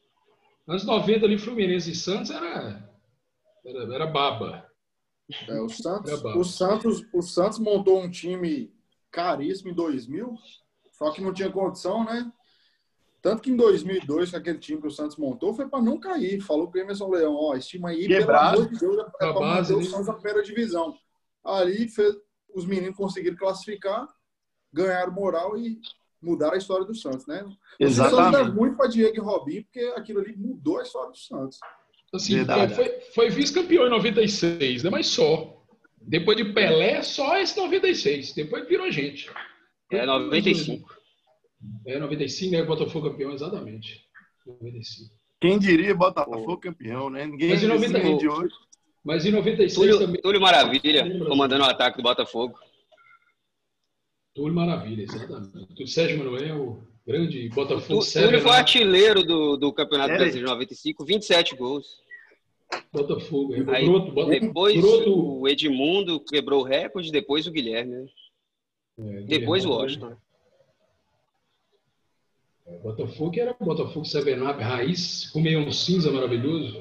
Anos 90 ali, Fluminense e Santos era, era, era baba. É, o, Santos, o, Santos, o Santos montou um time caríssimo em 2000, só que não tinha condição, né? Tanto que em 2002, aquele time que o Santos montou, foi para não cair. Falou para o Emerson Leão, ó, esse time aí, Quebrado. pelo amor de Deus, é para manter o Santos na primeira divisão. Ali fez, os meninos conseguiram classificar, ganharam moral e mudaram a história do Santos, né? Exatamente. O Santos muito para Diego e Robinho, porque aquilo ali mudou a história do Santos. Assim, foi, foi vice-campeão em 96, né? Mas só. Depois de Pelé, só esse 96. Depois virou gente. É 95. É 95, né? Botafogo campeão, exatamente. 95. Quem diria Botafogo campeão, né? Ninguém mas em 90, de hoje. Mas em 96 Túlio, também. Túlio Maravilha, comandando o ataque do Botafogo. Túlio Maravilha, exatamente. O Sérgio Manuel, grande Botafogo. O Túlio foi artilheiro do, do Campeonato é. Brasileiro de 95, 27 gols. Botafogo. É. Aí, Broto. Depois Broto... o Edmundo quebrou o recorde, depois o Guilherme. Né? É, depois o Washington. É, Botafogo era Botafogo Sevenap raiz, com meio um cinza maravilhoso.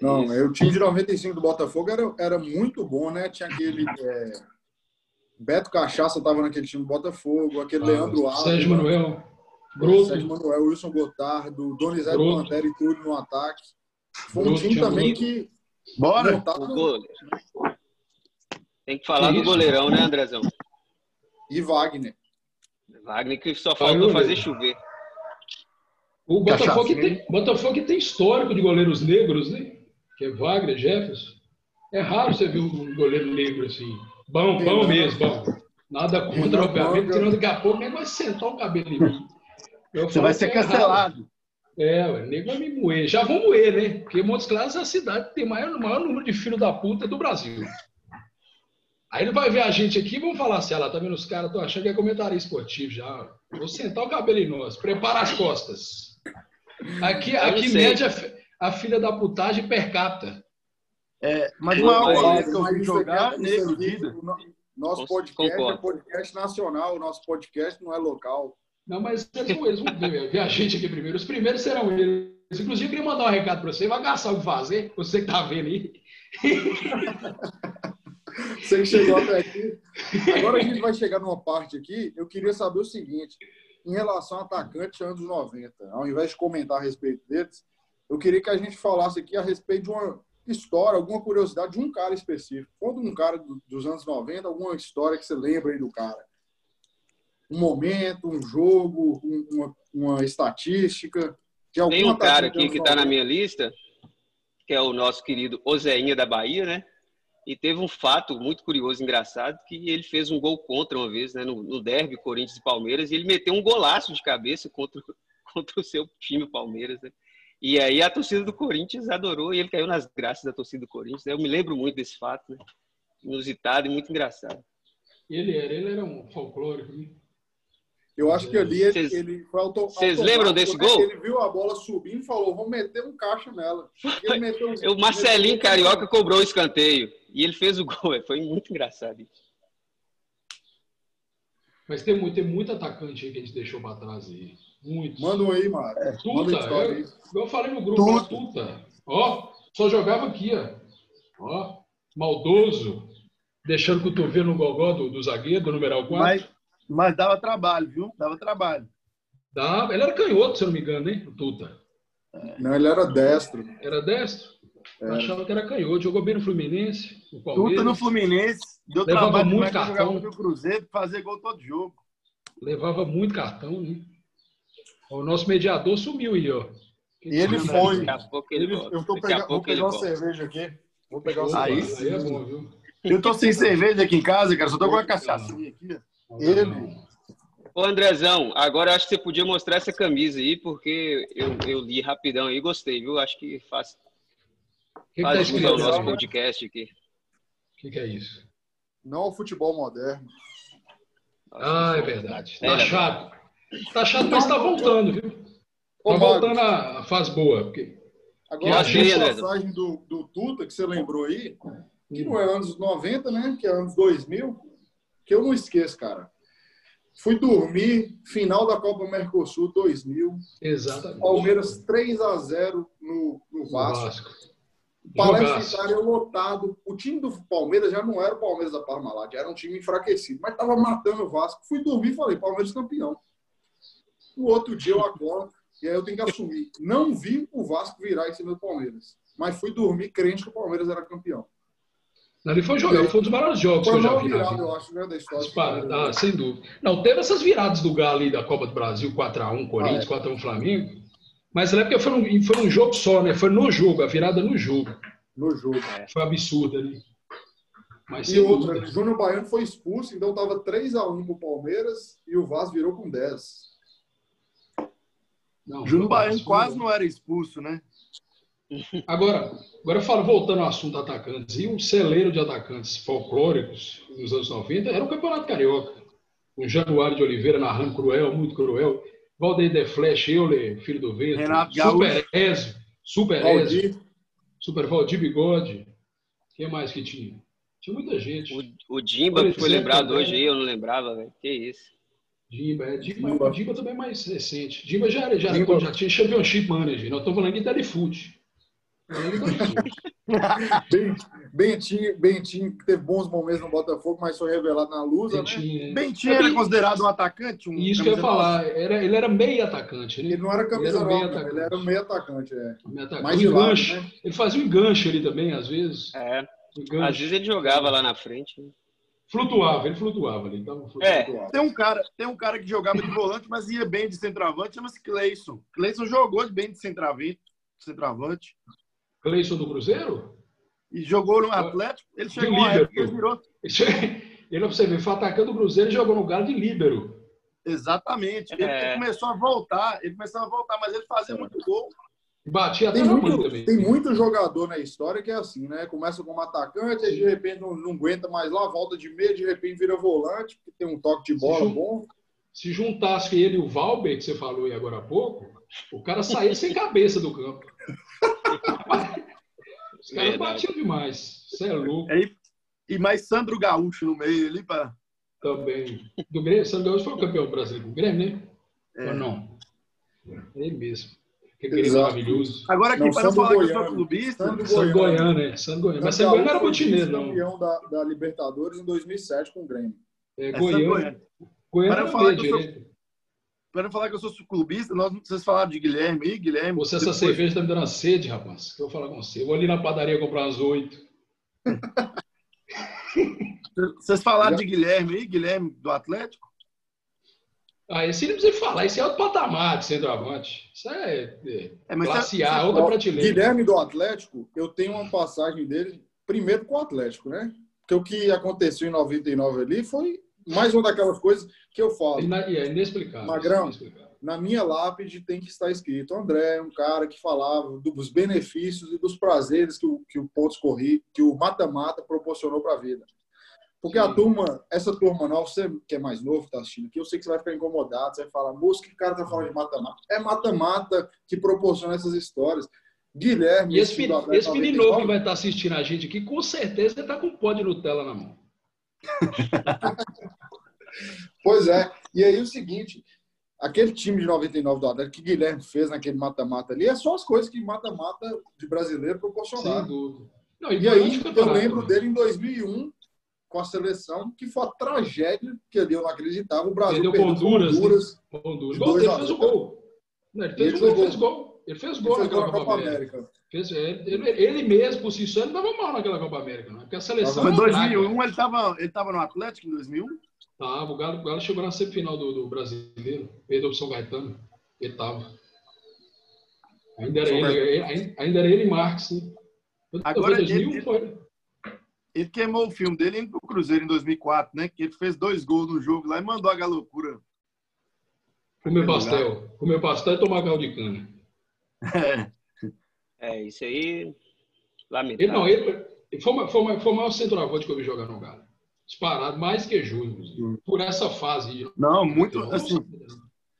Não, o time de 95 do Botafogo era, era muito bom, né? Tinha aquele. É... Beto Cachaça estava naquele time do Botafogo, aquele ah, Leandro Alves. Sérgio Manuel. Broto. Sérgio Manuel, Wilson Gotardo, Donizete Pantera e tudo no ataque. Foi um time também que. Bora! Tem que falar que do goleirão, né, Andrezão? E Wagner. Wagner que só faltou fazer chover. O Botafogo tem, Botafogo tem histórico de goleiros negros, né? Que é Wagner, Jefferson. É raro você ver um goleiro negro assim. Bom, bom mesmo, bom. Nada contra, obviamente, senão daqui a pouco nem vai sentar o cabelo em mim. Você vai ser é cancelado. É, o nego vai me moer. Já vão moer, né? Porque Montes Claros é a cidade que tem o maior, maior número de filho da puta do Brasil. Aí ele vai ver a gente aqui e vão falar assim: ela tá vendo os caras, estão achando que é comentário esportivo já. Vou sentar o cabelo em nós, prepara as costas. Aqui, aqui mede a, a filha da putagem per capita. É, mas o maior goleiro que eu vi jogar, nego. Nosso podcast é podcast nacional, o nosso podcast não é local. Não, mas eles vão, eles vão ver, ver, a gente aqui primeiro. Os primeiros serão eles. Inclusive, eu queria mandar um recado para você. Vai gastar o que fazer, você que tá vendo aí. Você chegou até aqui. Agora a gente vai chegar numa parte aqui. Eu queria saber o seguinte: em relação a atacantes anos 90, ao invés de comentar a respeito deles, eu queria que a gente falasse aqui a respeito de uma história, alguma curiosidade de um cara específico. Conta um cara dos anos 90, alguma história que você lembra aí do cara. Um momento, um jogo, uma, uma estatística. De Tem um cara aqui que está na minha lista, que é o nosso querido Ozeinha da Bahia, né? E teve um fato muito curioso, engraçado, que ele fez um gol contra uma vez, né, no, no derby Corinthians e Palmeiras, e ele meteu um golaço de cabeça contra, contra o seu time Palmeiras, né? E aí a torcida do Corinthians adorou e ele caiu nas graças da torcida do Corinthians. Eu me lembro muito desse fato, né? Inusitado e muito engraçado. Ele era, ele era um folclórico, né? Eu acho que ali ele, cês, ele foi auto, Vocês lembram desse né? gol? Ele viu a bola subindo e falou: vamos meter um caixa nela. Meteu, o Marcelinho meteu... Carioca cobrou o escanteio e ele fez o gol. Foi muito engraçado isso. Mas tem, muito, tem muito atacante aí que a gente deixou para trás aí. Muito. Manda um aí, Mário. É, Tuta, eu, eu, falei no grupo, Tuta. Tuta. Ó, só jogava aqui, ó. Ó, maldoso, deixando o cotovelo no gogó do, do zagueiro, do numeral 4. Mas, mas dava trabalho, viu? Dava trabalho. Dava. Ele era canhoto, se eu não me engano, hein, o Tuta. Não, ele era destro. Era destro? É. Achava que era canhoto. Jogou bem no Fluminense. No Tuta no Fluminense. Deu Levava trabalho muito cartão. No Cruzeiro, fazer gol todo jogo. Levava muito cartão, né? O nosso mediador sumiu aí, ó. E ele foi. Ele, eu tô pegando, vou pegar uma cerveja aqui. Vou pegar uma aí, cerveja. Aí é bom, viu? Eu tô sem cerveja aqui em casa, cara. Só tô com uma cachaça aqui. Ele. Ô, Andrezão, agora acho que você podia mostrar essa camisa aí, porque eu, eu li rapidão aí e gostei, viu? Acho que faz, que faz que tá o nosso podcast aqui. O que, que, é isso? Não ao futebol moderno. Ah, é verdade. Tá chato. Tá chato, mas tá voltando, viu? Tá voltando a fase boa. Porque... Agora, a passagem do, do Tuta, que você lembrou aí, que não é anos 90, né? Que é anos 2000 que eu não esqueço, cara. Fui dormir, final da Copa Mercosul 2000. Exatamente. Palmeiras 3 a 0 no, no Vasco. Vasco. Palestra Itália lotado. O time do Palmeiras já não era o Palmeiras da Parmalat, era um time enfraquecido, mas estava matando o Vasco. Fui dormir e falei, Palmeiras campeão. No outro dia eu acordo, e aí eu tenho que assumir. Não vi o Vasco virar em cima do Palmeiras, mas fui dormir crente que o Palmeiras era campeão. Ali foi, jogo, foi um dos maiores jogos foi que eu já vi. Virado, eu acho, né, da história. Ah, sem dúvida. Não, teve essas viradas do Galo ali da Copa do Brasil, 4x1 Corinthians, ah, é. 4x1 Flamengo. Mas na época foi um, foi um jogo só, né? Foi no jogo, a virada no jogo. No jogo. É. Foi absurdo ali. Mas, e outra, Júnior Baiano foi expulso, então estava 3x1 pro Palmeiras e o Vasco virou com 10. Não, Júnior Baiano quase não era expulso, né? Agora, agora eu falo, voltando ao assunto atacantes, e um celeiro de atacantes folclóricos nos anos 90 era o Campeonato Carioca. O Januário de Oliveira narrando cruel, muito cruel. Valdeir de Flash, Euler, filho do vento. Renato Super Ezio, Super Ezio. Super Valdir Bigode. Quem mais que tinha? Tinha muita gente. O, o Dimba que foi lembrado hoje aí, eu não lembrava, velho. Que isso. Dimba, é, Dimba, Dimba. Dimba também é mais recente. Dimba já, já, Dimba. já tinha Championship Manager. Nós estamos falando de Telefoot. Bentinho, Bentinho teve bons momentos no Botafogo, mas foi revelado na luz. Bentinho, né? Bentinho era considerado um atacante? Um Isso que eu ia falar. Era, ele era meio atacante. Ele, ele não era camisa ele era, meio ele era meio atacante. É. Meio atacante. Mais de lado, né? Ele fazia um enganche ali também, às vezes. É. Às vezes ele jogava lá na frente. Né? Flutuava, ele flutuava ali. Então, é. Tem um, cara, tem um cara que jogava de volante, mas ia bem de centroavante, chama-se Cleison. Cleison jogou bem de centroavante. centroavante. Cleison do Cruzeiro? E jogou no Atlético. Ele chegou a época, ele virou. Ele, você vê, foi atacando o Cruzeiro e jogou no Galo de líbero. Exatamente. Ele, é. ele, começou a voltar, ele começou a voltar, mas ele fazia é. muito gol. Batia até tem muito, também. Tem muito jogador na história que é assim, né? Começa como atacante, aí de repente não, não aguenta mais lá, volta de meio, de repente vira volante, porque tem um toque de bola se bom. Se juntasse ele e o Valber, que você falou aí agora há pouco, o cara saía sem cabeça do campo. Os caras batiam demais. Você é louco. É, e mais Sandro Gaúcho no meio ali para. Também. Do Grêmio, Sandro Gaúcho foi o campeão brasileiro do Grêmio, né? É. Ou não? É ele mesmo. Que Grêmio maravilhoso. Agora aqui, para não falar Goiano. que eu sou clubista. Sandro, Sandro Goiano, né? Sandro Goiano. Mas Sandro Goiano era chinês, não. campeão da, da Libertadores em 2007 com o Grêmio. É, Goiano. Goiano. Goiano para falar que eu sou para não falar que eu sou clubista, nós, vocês falaram de Guilherme aí, Guilherme. Você, essa cerveja está me dando sede, rapaz. Que eu vou falar com você. Eu vou ali na padaria comprar umas oito. vocês falaram de Guilherme aí, Guilherme do Atlético? Ah, esse não precisa falar, esse é outro patamar de centroavante. Isso é, é, é classe A, outra prateleira. Guilherme do Atlético, eu tenho uma passagem dele, primeiro com o Atlético, né? Porque o que aconteceu em 99 ali foi mais uma daquelas coisas que eu falo. É inexplicável. Magrão, inexplicável. na minha lápide tem que estar escrito André, é um cara que falava dos benefícios e dos prazeres que o, que o pontos corri, que o mata-mata proporcionou para a vida. Porque Sim. a turma, essa turma nova, você que é mais novo, tá assistindo aqui, eu sei que você vai ficar incomodado, você vai falar, moço, que cara tá falando de mata-mata? É mata-mata que proporciona essas histórias. Guilherme. E esse, esse menino novo que vai estar assistindo a gente aqui, com certeza ele tá com pó de Nutella na mão. pois é. E aí o seguinte, aquele time de 99 do Atlético que Guilherme fez naquele mata-mata ali, é só as coisas que mata-mata de brasileiro proporcionaram. Não, e, e aí eu lembro dele em 2001 com a seleção, que foi a tragédia que ali eu não acreditava. O Brasil perdeu com Honduras. Honduras, né? Honduras. Gol, ele fez o gol. Ele fez, ele, fez gol. Ele fez gol ele naquela Copa, América. América. Fez, ele, ele, ele, mesmo, por si só, ele não estava mal naquela Copa América. Não. Porque a seleção. Foi em 2001, ele estava ele tava no Atlético em 2001? Tava, o Galo, o Galo chegou na semifinal do, do brasileiro, perdeu o São Gaetano. Ele estava. Ainda era, ele, ainda era ele e Marques. Né? Agora, 2001 ele, foi. Ele queimou o filme dele indo pro Cruzeiro em 2004, né? Que ele fez dois gols no jogo lá e mandou a galocura. Comer pastel. Comer pastel e tomar caldo de cana. É. É, isso aí. Lamentável. Ele, não, ele foi, foi, foi o maior centroavante que eu vi jogar no Galo. Disparado, mais que hum. por essa fase. Não, muito, assim,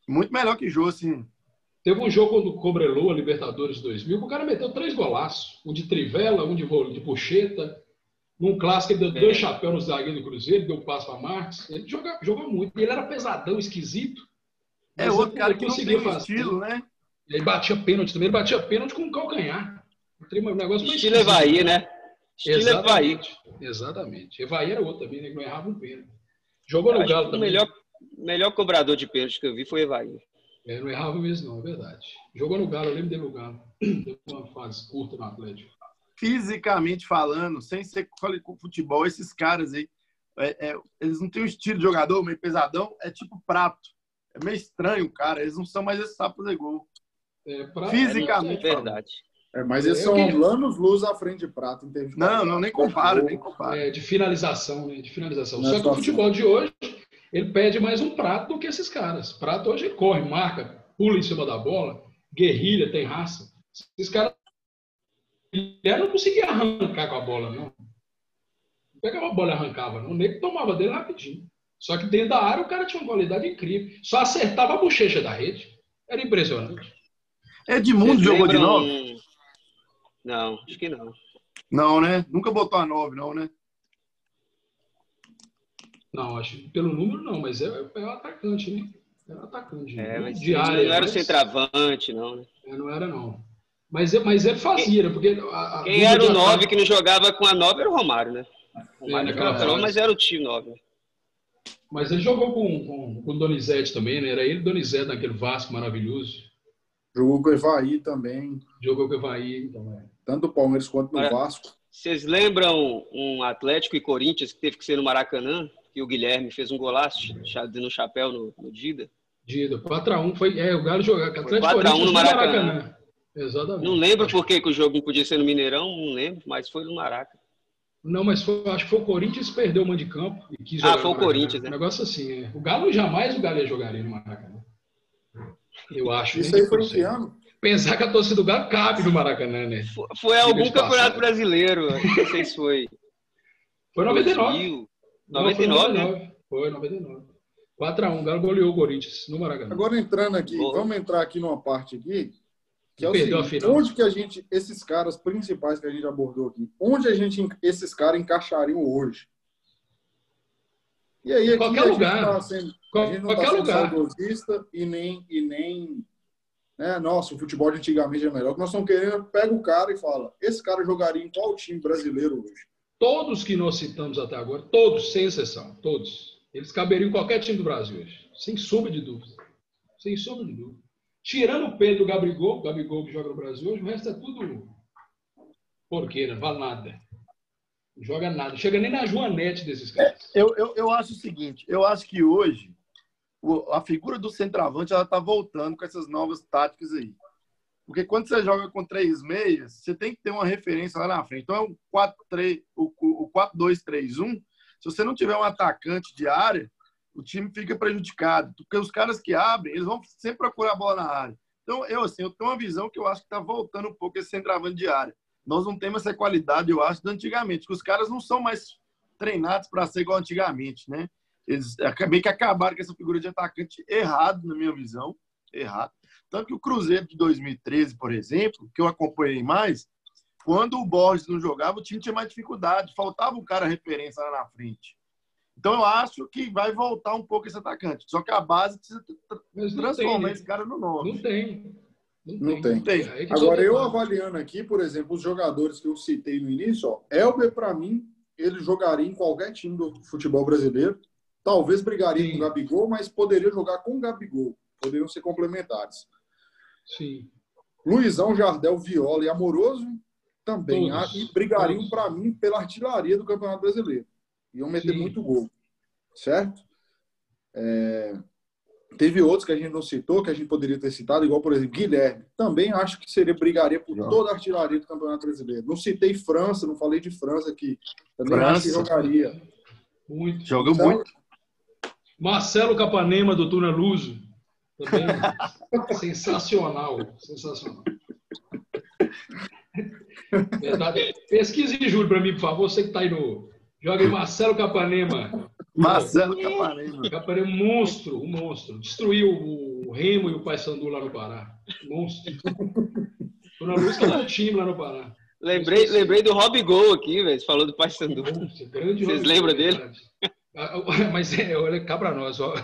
muito melhor que Jô, assim. Teve um jogo do Cobreloa, Libertadores 2000, que o cara meteu três golaços. Um de trivela, um de, de puxeta. Num clássico, ele deu é. dois chapéus no zagueiro do Cruzeiro, deu um passo para Marques. Ele joga, jogou muito. Ele era pesadão, esquisito. É outro cara que conseguia fazer. estilo, né? Ele batia pênalti também, ele batia pênalti com o calcanhar. O negócio Estilo Evaí, né? Estilo Exatamente. Evaí. Exatamente. Evaí era outro também, né? não errava um pênalti. Jogou no Galo também. O melhor, melhor cobrador de pênalti que eu vi foi Evaí. É, não errava mesmo, não, é verdade. Jogou no Galo, eu lembro dele no Galo. Teve uma fase curta no Atlético. Fisicamente falando, sem ser com futebol, esses caras aí, é, é, eles não têm um estilo de jogador meio pesadão, é tipo prato. É meio estranho, cara. Eles não são mais esse sapo de gol. É, prato, Fisicamente. É verdade. É, mas eles é, são que... anos luz à frente de prato em termos de Não, não, nem compara, nem compara. É, de finalização, né? De finalização. Só que o futebol de hoje ele pede mais um prato do que esses caras. Prato hoje corre, marca, pula em cima da bola, guerrilha, tem raça. Esses caras. Ele não conseguia arrancar com a bola, não. Não pegava a bola e arrancava, não. O nego tomava dele rapidinho. Só que dentro da área o cara tinha uma qualidade incrível. Só acertava a bochecha da rede. Era impressionante. Edmundo jogou de novo? Não, acho que não. Não, né? Nunca botou a 9, não, né? Não, acho que pelo número não, mas é, é o atacante, né? Era atacante. É, mas de área, não era o centroavante, não, né? É, não era, não. Mas, mas ele fazia, né? Porque a, a Quem era o 9 que não jogava com a 9 era o Romário, né? O Romário é, jogava, mas era o time 9. Mas ele jogou com, com, com o Donizete também, né? Era ele e Donizete naquele Vasco maravilhoso. Jogou com o Evaí também. Jogou com o Evaí também. Tanto no Palmeiras quanto no Vasco. Vocês lembram um Atlético e Corinthians que teve que ser no Maracanã? Que o Guilherme fez um golaço no chapéu no, no Dida? Dida, 4x1. Foi, é, o Galo jogou. Atlético 4x1 no Maracanã. Maracanã. Exatamente. Não lembro por que, que o jogo não podia ser no Mineirão, não lembro, mas foi no Maracanã. Não, mas foi, acho que foi o Corinthians que perdeu o mando de campo e quis Ah, foi o Corinthians, né? Um negócio assim, é. O Galo jamais o Galo ia jogaria no Maracanã. Eu acho. Isso aí foi em que ano? Pensar que a torcida do Galo cabe no Maracanã, né? Foi, foi algum campeonato brasileiro, não sei se foi. Foi 99. 99, né? Foi 99. 4x1, o Galo goleou o Corinthians no Maracanã. Agora entrando aqui, vamos entrar aqui numa parte aqui, que é o Perdeu seguinte, onde que a gente, esses caras principais que a gente abordou aqui, onde a gente, esses caras encaixariam hoje? E aí, aqui qualquer lugar. Tá sendo, a gente não está sendo lugar. saudosista e nem, e nem né, nossa, o futebol de antigamente é melhor. O que nós estamos querendo, pega o cara e fala, esse cara jogaria em qual time brasileiro hoje? Todos que nós citamos até agora, todos, sem exceção, todos, eles caberiam em qualquer time do Brasil hoje, sem sombra de dúvida. Sem sombra de dúvida. Tirando o Pedro Gabigol, Gabigol que joga no Brasil hoje, o resto é tudo porqueira, não vale nada. Joga nada. Chega nem na Joanete desses caras. É, eu, eu, eu acho o seguinte, eu acho que hoje a figura do centroavante ela está voltando com essas novas táticas aí. Porque quando você joga com três meias, você tem que ter uma referência lá na frente. Então é o 4-3, o 4-2-3-1. Se você não tiver um atacante de área, o time fica prejudicado, porque os caras que abrem, eles vão sempre procurar a bola na área. Então, eu assim, eu tenho uma visão que eu acho que está voltando um pouco esse centroavante de área. Nós não temos essa qualidade, eu acho, de antigamente, que os caras não são mais treinados para ser igual antigamente, né? Eles acabei que acabaram com essa figura de atacante errado, na minha visão, errado. Tanto que o Cruzeiro de 2013, por exemplo, que eu acompanhei mais, quando o Borges não jogava, o time tinha mais dificuldade, faltava um cara referência lá na frente. Então eu acho que vai voltar um pouco esse atacante. Só que a base precisa transformar esse cara no nome. Não tem. Não, tem. Não tem. Agora, eu avaliando aqui, por exemplo, os jogadores que eu citei no início, ó, Elber, para mim, ele jogaria em qualquer time do futebol brasileiro. Talvez brigaria Sim. com o Gabigol, mas poderia jogar com o Gabigol. Poderiam ser complementares. Sim. Luizão, Jardel, Viola e Amoroso também. Todos. E brigariam, para mim, pela artilharia do Campeonato Brasileiro iam meter Sim. muito gol, certo? É... Teve outros que a gente não citou, que a gente poderia ter citado, igual, por exemplo, Guilherme. Também acho que seria brigaria por toda a artilharia do Campeonato Brasileiro. Não citei França, não falei de França, que também França. acho que jogaria. Muito. Joga então, muito. Marcelo Capanema, do Tuna Luso. Também sensacional. Sensacional. Verdade. Pesquise, Júlio, para mim, por favor. Você que está aí no, Joga em Marcelo Capanema. Marcelo Capanema. Capanema, monstro, um monstro. Destruiu o Remo e o Paysandu lá no Pará. Monstro. Dona Luz que tá time lá no Pará. Lembrei, lembrei do Rob Gol aqui, velho. Você falou do Paysandu. Vocês lembram dele? Ah, mas é, olha cá pra nós. Ó.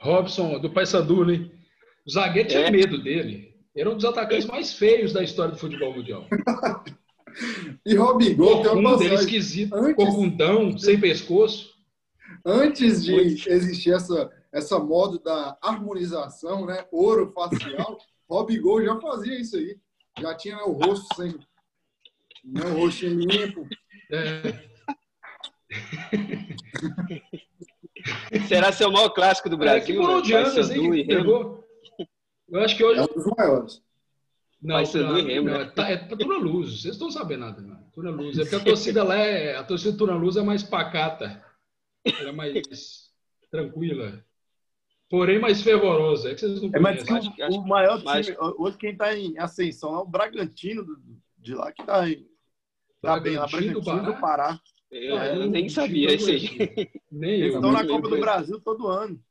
Robson, do Paysandu, né? O zagueiro tinha é. medo dele. Era um dos atacantes mais feios da história do futebol mundial. E Robigol tem uma dele esquisito, antes, corcundão, sem pescoço. Antes de existir essa, essa moda da harmonização, né? Ouro facial, Robigol já fazia isso aí. Já tinha o rosto sem. Né, o rostinho limpo. É. Será seu maior clássico do Brasil? É, que por de anos, hein, pegou. Eu acho que hoje. É um dos maiores. Não, não, não, não, é, é Tuna Luz, vocês estão sabendo nada, não. Tuna Luz. É porque a torcida lá é. A torcida Tuna Luz é mais pacata. Ela é mais tranquila. Porém, mais fervorosa. É que vocês não é, mas o, o, maior time, mas... hoje quem está em ascensão é o Bragantino de lá, que está em. Tá bem, lá, Bragantino do Pará. Do Pará. Eu, é, eu nem sabia isso aí. Nem Eles estão na Copa do Brasil todo ano.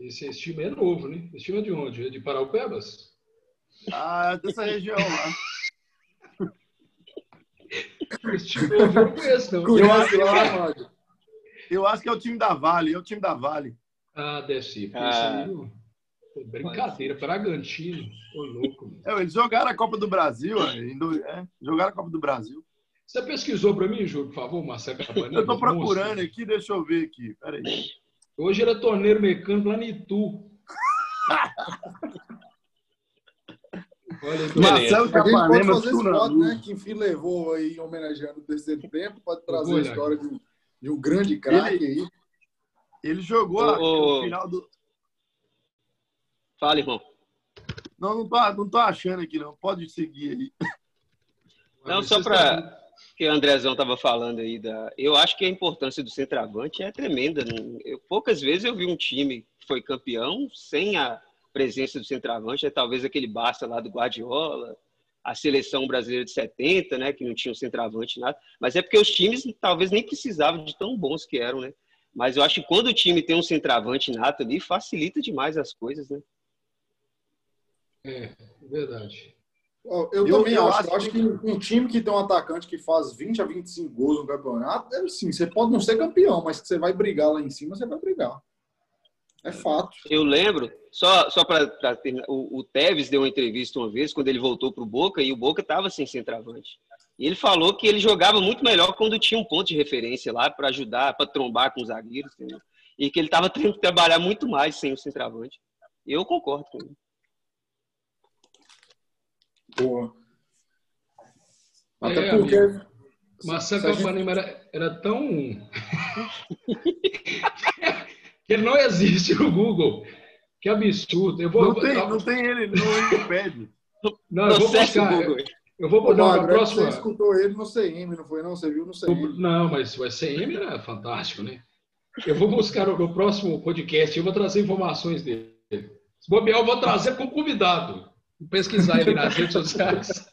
Esse, esse time é novo, né? Esse time é de onde? É de Paraupebas? Ah, dessa região lá. Esse time novo eu não conheço, não. Eu acho, eu acho que é o time da Vale, é o time da Vale. Ah, deve ser. Ah. Aí, brincadeira, Bragantino. Ô, louco. É, eles jogaram a Copa do Brasil, é, jogaram a Copa do Brasil. Você pesquisou para mim, Júlio, por favor, Marcelo Capanema? Eu estou procurando aqui, deixa eu ver aqui. Peraí. Hoje era torneiro mecânico lá no Itu. Olha, Marcelo Capanema, pode fazer esse né? Que enfim levou aí homenageando o terceiro tempo, pode trazer a história de de um grande craque aí. Ele jogou o, no final do. Fala, irmão. Não, não tô, não tô achando aqui, não. Pode seguir aí. Não, só para que o Andrezão estava falando aí da. Eu acho que a importância do centroavante é tremenda. Eu, poucas vezes eu vi um time que foi campeão sem a presença do centroavante, é talvez aquele Barça lá do Guardiola, a seleção brasileira de 70, né, que não tinha um centroavante nada, mas é porque os times talvez nem precisavam de tão bons que eram, né? Mas eu acho que quando o time tem um centroavante nato ali, facilita demais as coisas, né? É, verdade. Eu, eu, também eu acho, acho, que um time que tem um atacante que faz 20 a 25 gols no campeonato, é sim, você pode não ser campeão, mas que você vai brigar lá em cima, você vai brigar. É fato. Eu lembro, só, só para terminar, o, o Tevez deu uma entrevista uma vez, quando ele voltou para o Boca, e o Boca estava sem centroavante. E ele falou que ele jogava muito melhor quando tinha um ponto de referência lá para ajudar, para trombar com os zagueiros, entendeu? e que ele estava tendo que trabalhar muito mais sem o centroavante. Eu concordo com ele. Boa. Até é, porque. Marcelo Capanema era, era tão. que ele não existe no Google. Que absurdo. Eu vou, não, tem, não tem ele no Wikipedia. Não, eu vou buscar. Eu vou botar a próxima. Você escutou ele no CM, não foi não? Você viu no CM? Não, mas o CM era fantástico, né? Eu vou buscar no próximo podcast, eu vou trazer informações dele. Se bobear, eu vou trazer como convidado pesquisar ele nas redes sociais.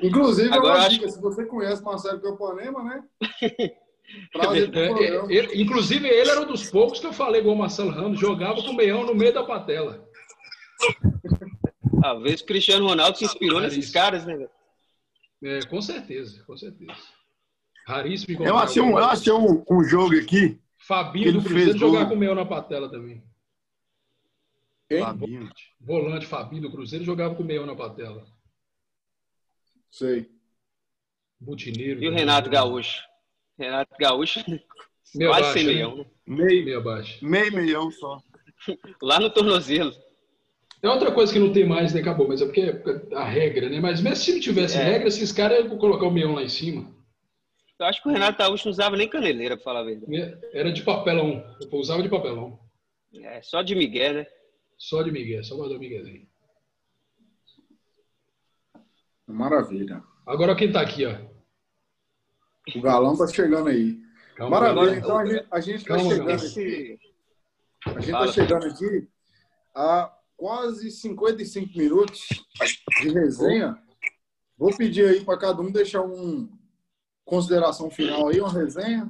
Inclusive, Agora, uma dica, acho... se você conhece Marcelo Campanema, né? É, ele, inclusive, ele era um dos poucos que eu falei igual o Marcelo Ramos, jogava com o meião no meio da patela. Talvez o Cristiano Ronaldo se inspirou nesses caras, né? É, com certeza, com certeza. Raríssimo. Eu achei, um, eu achei um, um jogo aqui. Fabinho do Cruzeiro jogar com o meião na patela também. Quem? Fabinho. Volante Fabinho do Cruzeiro jogava com o meião na patela. Sei. Butineiro. E o Renato Gaúcho? Renato Gaúcho, meio quase sem meião. Né? Meio, meio abaixo. Meio meião só. Lá no tornozelo. É outra coisa que não tem mais, né? Acabou, mas é porque é a regra, né? Mas mesmo se não tivesse é. regra, esses caras iam colocar o meião lá em cima. Eu acho que o Renato Gaúcho não usava nem caneleira, pra falar a verdade. Era de papelão. Eu usava de papelão. É, só de Miguel, né? Só de Miguel, só guardou Miguelinho. Maravilha. Agora quem tá aqui, ó? O galão tá chegando aí. Calma, Maravilha, então a gente, a gente tá chegando aqui. A gente tá chegando aqui a quase 55 minutos de resenha. Vou pedir aí para cada um deixar uma consideração final aí, uma resenha.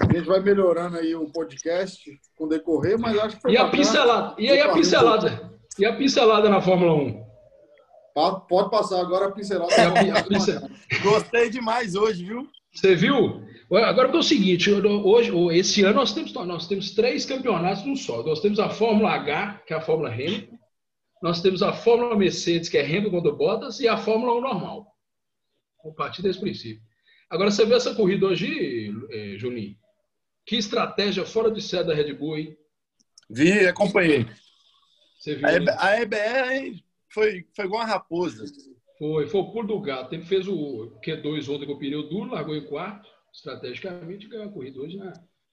A gente vai melhorando aí o podcast com decorrer, mas acho que foi E a pincelada? E aí a pincelada? E a pincelada na Fórmula 1? Pode passar agora a pincelada. A, a pincel... Gostei demais hoje, viu? Você viu? Agora é o seguinte, hoje, esse ano nós temos, nós temos três campeonatos num só. Nós temos a Fórmula H, que é a Fórmula Hamilton, nós temos a Fórmula Mercedes, que é Hamilton do Bottas, e a Fórmula 1 normal. A partir desse princípio. Agora, você vê essa corrida hoje, eh, Juninho? Que estratégia fora de série da Red Bull, hein? Vi, acompanhei. Você viu, A, né? EB a EBR foi, foi igual uma raposa. Foi, foi o pulo do gato. Ele fez o Q2 ontem com o pneu duro, largou em quarto, estrategicamente ganhou a corrida hoje na,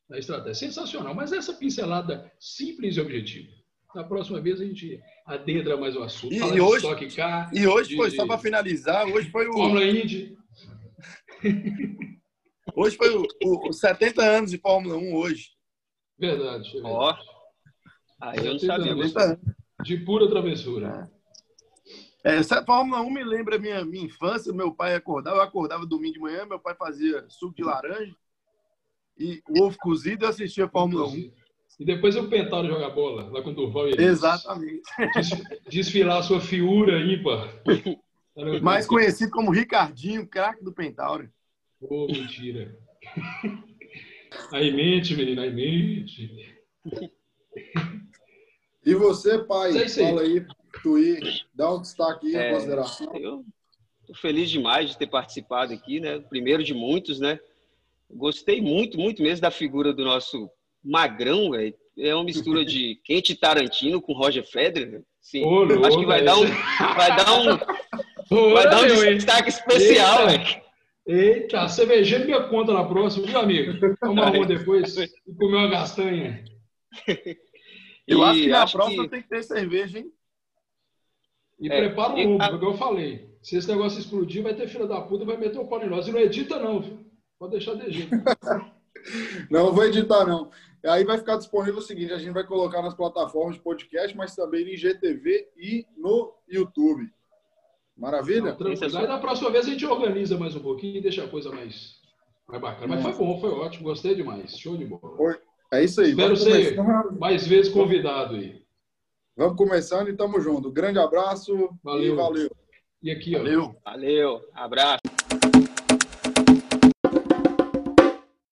na estratégia. Sensacional. Mas essa pincelada simples e objetiva. Na próxima vez a gente adentra mais o assunto. E- e de hoje- Stock Car, E hoje de- foi, só para finalizar, hoje foi o, Fórmula Indy. hoje foi o, o- os 70 anos de Fórmula 1 hoje. Verdade. é Ó, verdade. aí eu não sabia. ver. 70 anos. De pura travessura. É, essa Fórmula 1 me lembra a minha, minha infância. Meu pai acordava, eu acordava domingo de manhã, meu pai fazia suco de laranja e o ovo cozido eu assistia a Fórmula 1. E depois o Pentauro jogar bola, lá com o Durval e eles Exatamente. des- desfilar a sua fiura ímpar. Mais conhecido como Ricardinho, craque do Pentauro. Ô, mentira. Aí mente, menino, aí mente. E você, pai, é aí. fala aí, Tui, dá um destaque aí, É. em consideração. Eu tô feliz demais de ter participado aqui, né? Primeiro de muitos, né? Gostei muito, muito mesmo da figura do nosso Magrão, velho. É uma mistura de Quente Tarantino com Roger Federer. Sim. Louco, Acho que vai dar um, vai dar um, vai dar um meu, hein? destaque especial, velho. Eita, cervejinha minha conta na próxima, viu, amigo? Tomar uma depois e comer uma gastanha. Eu E acho que na acho próxima que- tem que ter cerveja, hein? E É, prepara o mundo, a- porque eu falei. Se esse negócio explodir, vai ter filha da puta e vai meter o pau em nós. E não edita, não, viu? Pode deixar de jeito. Não vou editar, não. Aí vai ficar disponível o seguinte: a gente vai colocar nas plataformas de podcast, mas também no IGTV e no YouTube. Maravilha? Tranquilo. Aí da próxima vez a gente organiza mais um pouquinho e deixa a coisa mais, mais bacana. Mas foi bom, foi ótimo, gostei demais. Show de bola. É isso aí. Espero ser mais vezes convidado aí. Vamos começando e tamo junto. Grande abraço Valeu. e valeu. E aqui, ó. Valeu. Valeu, abraço.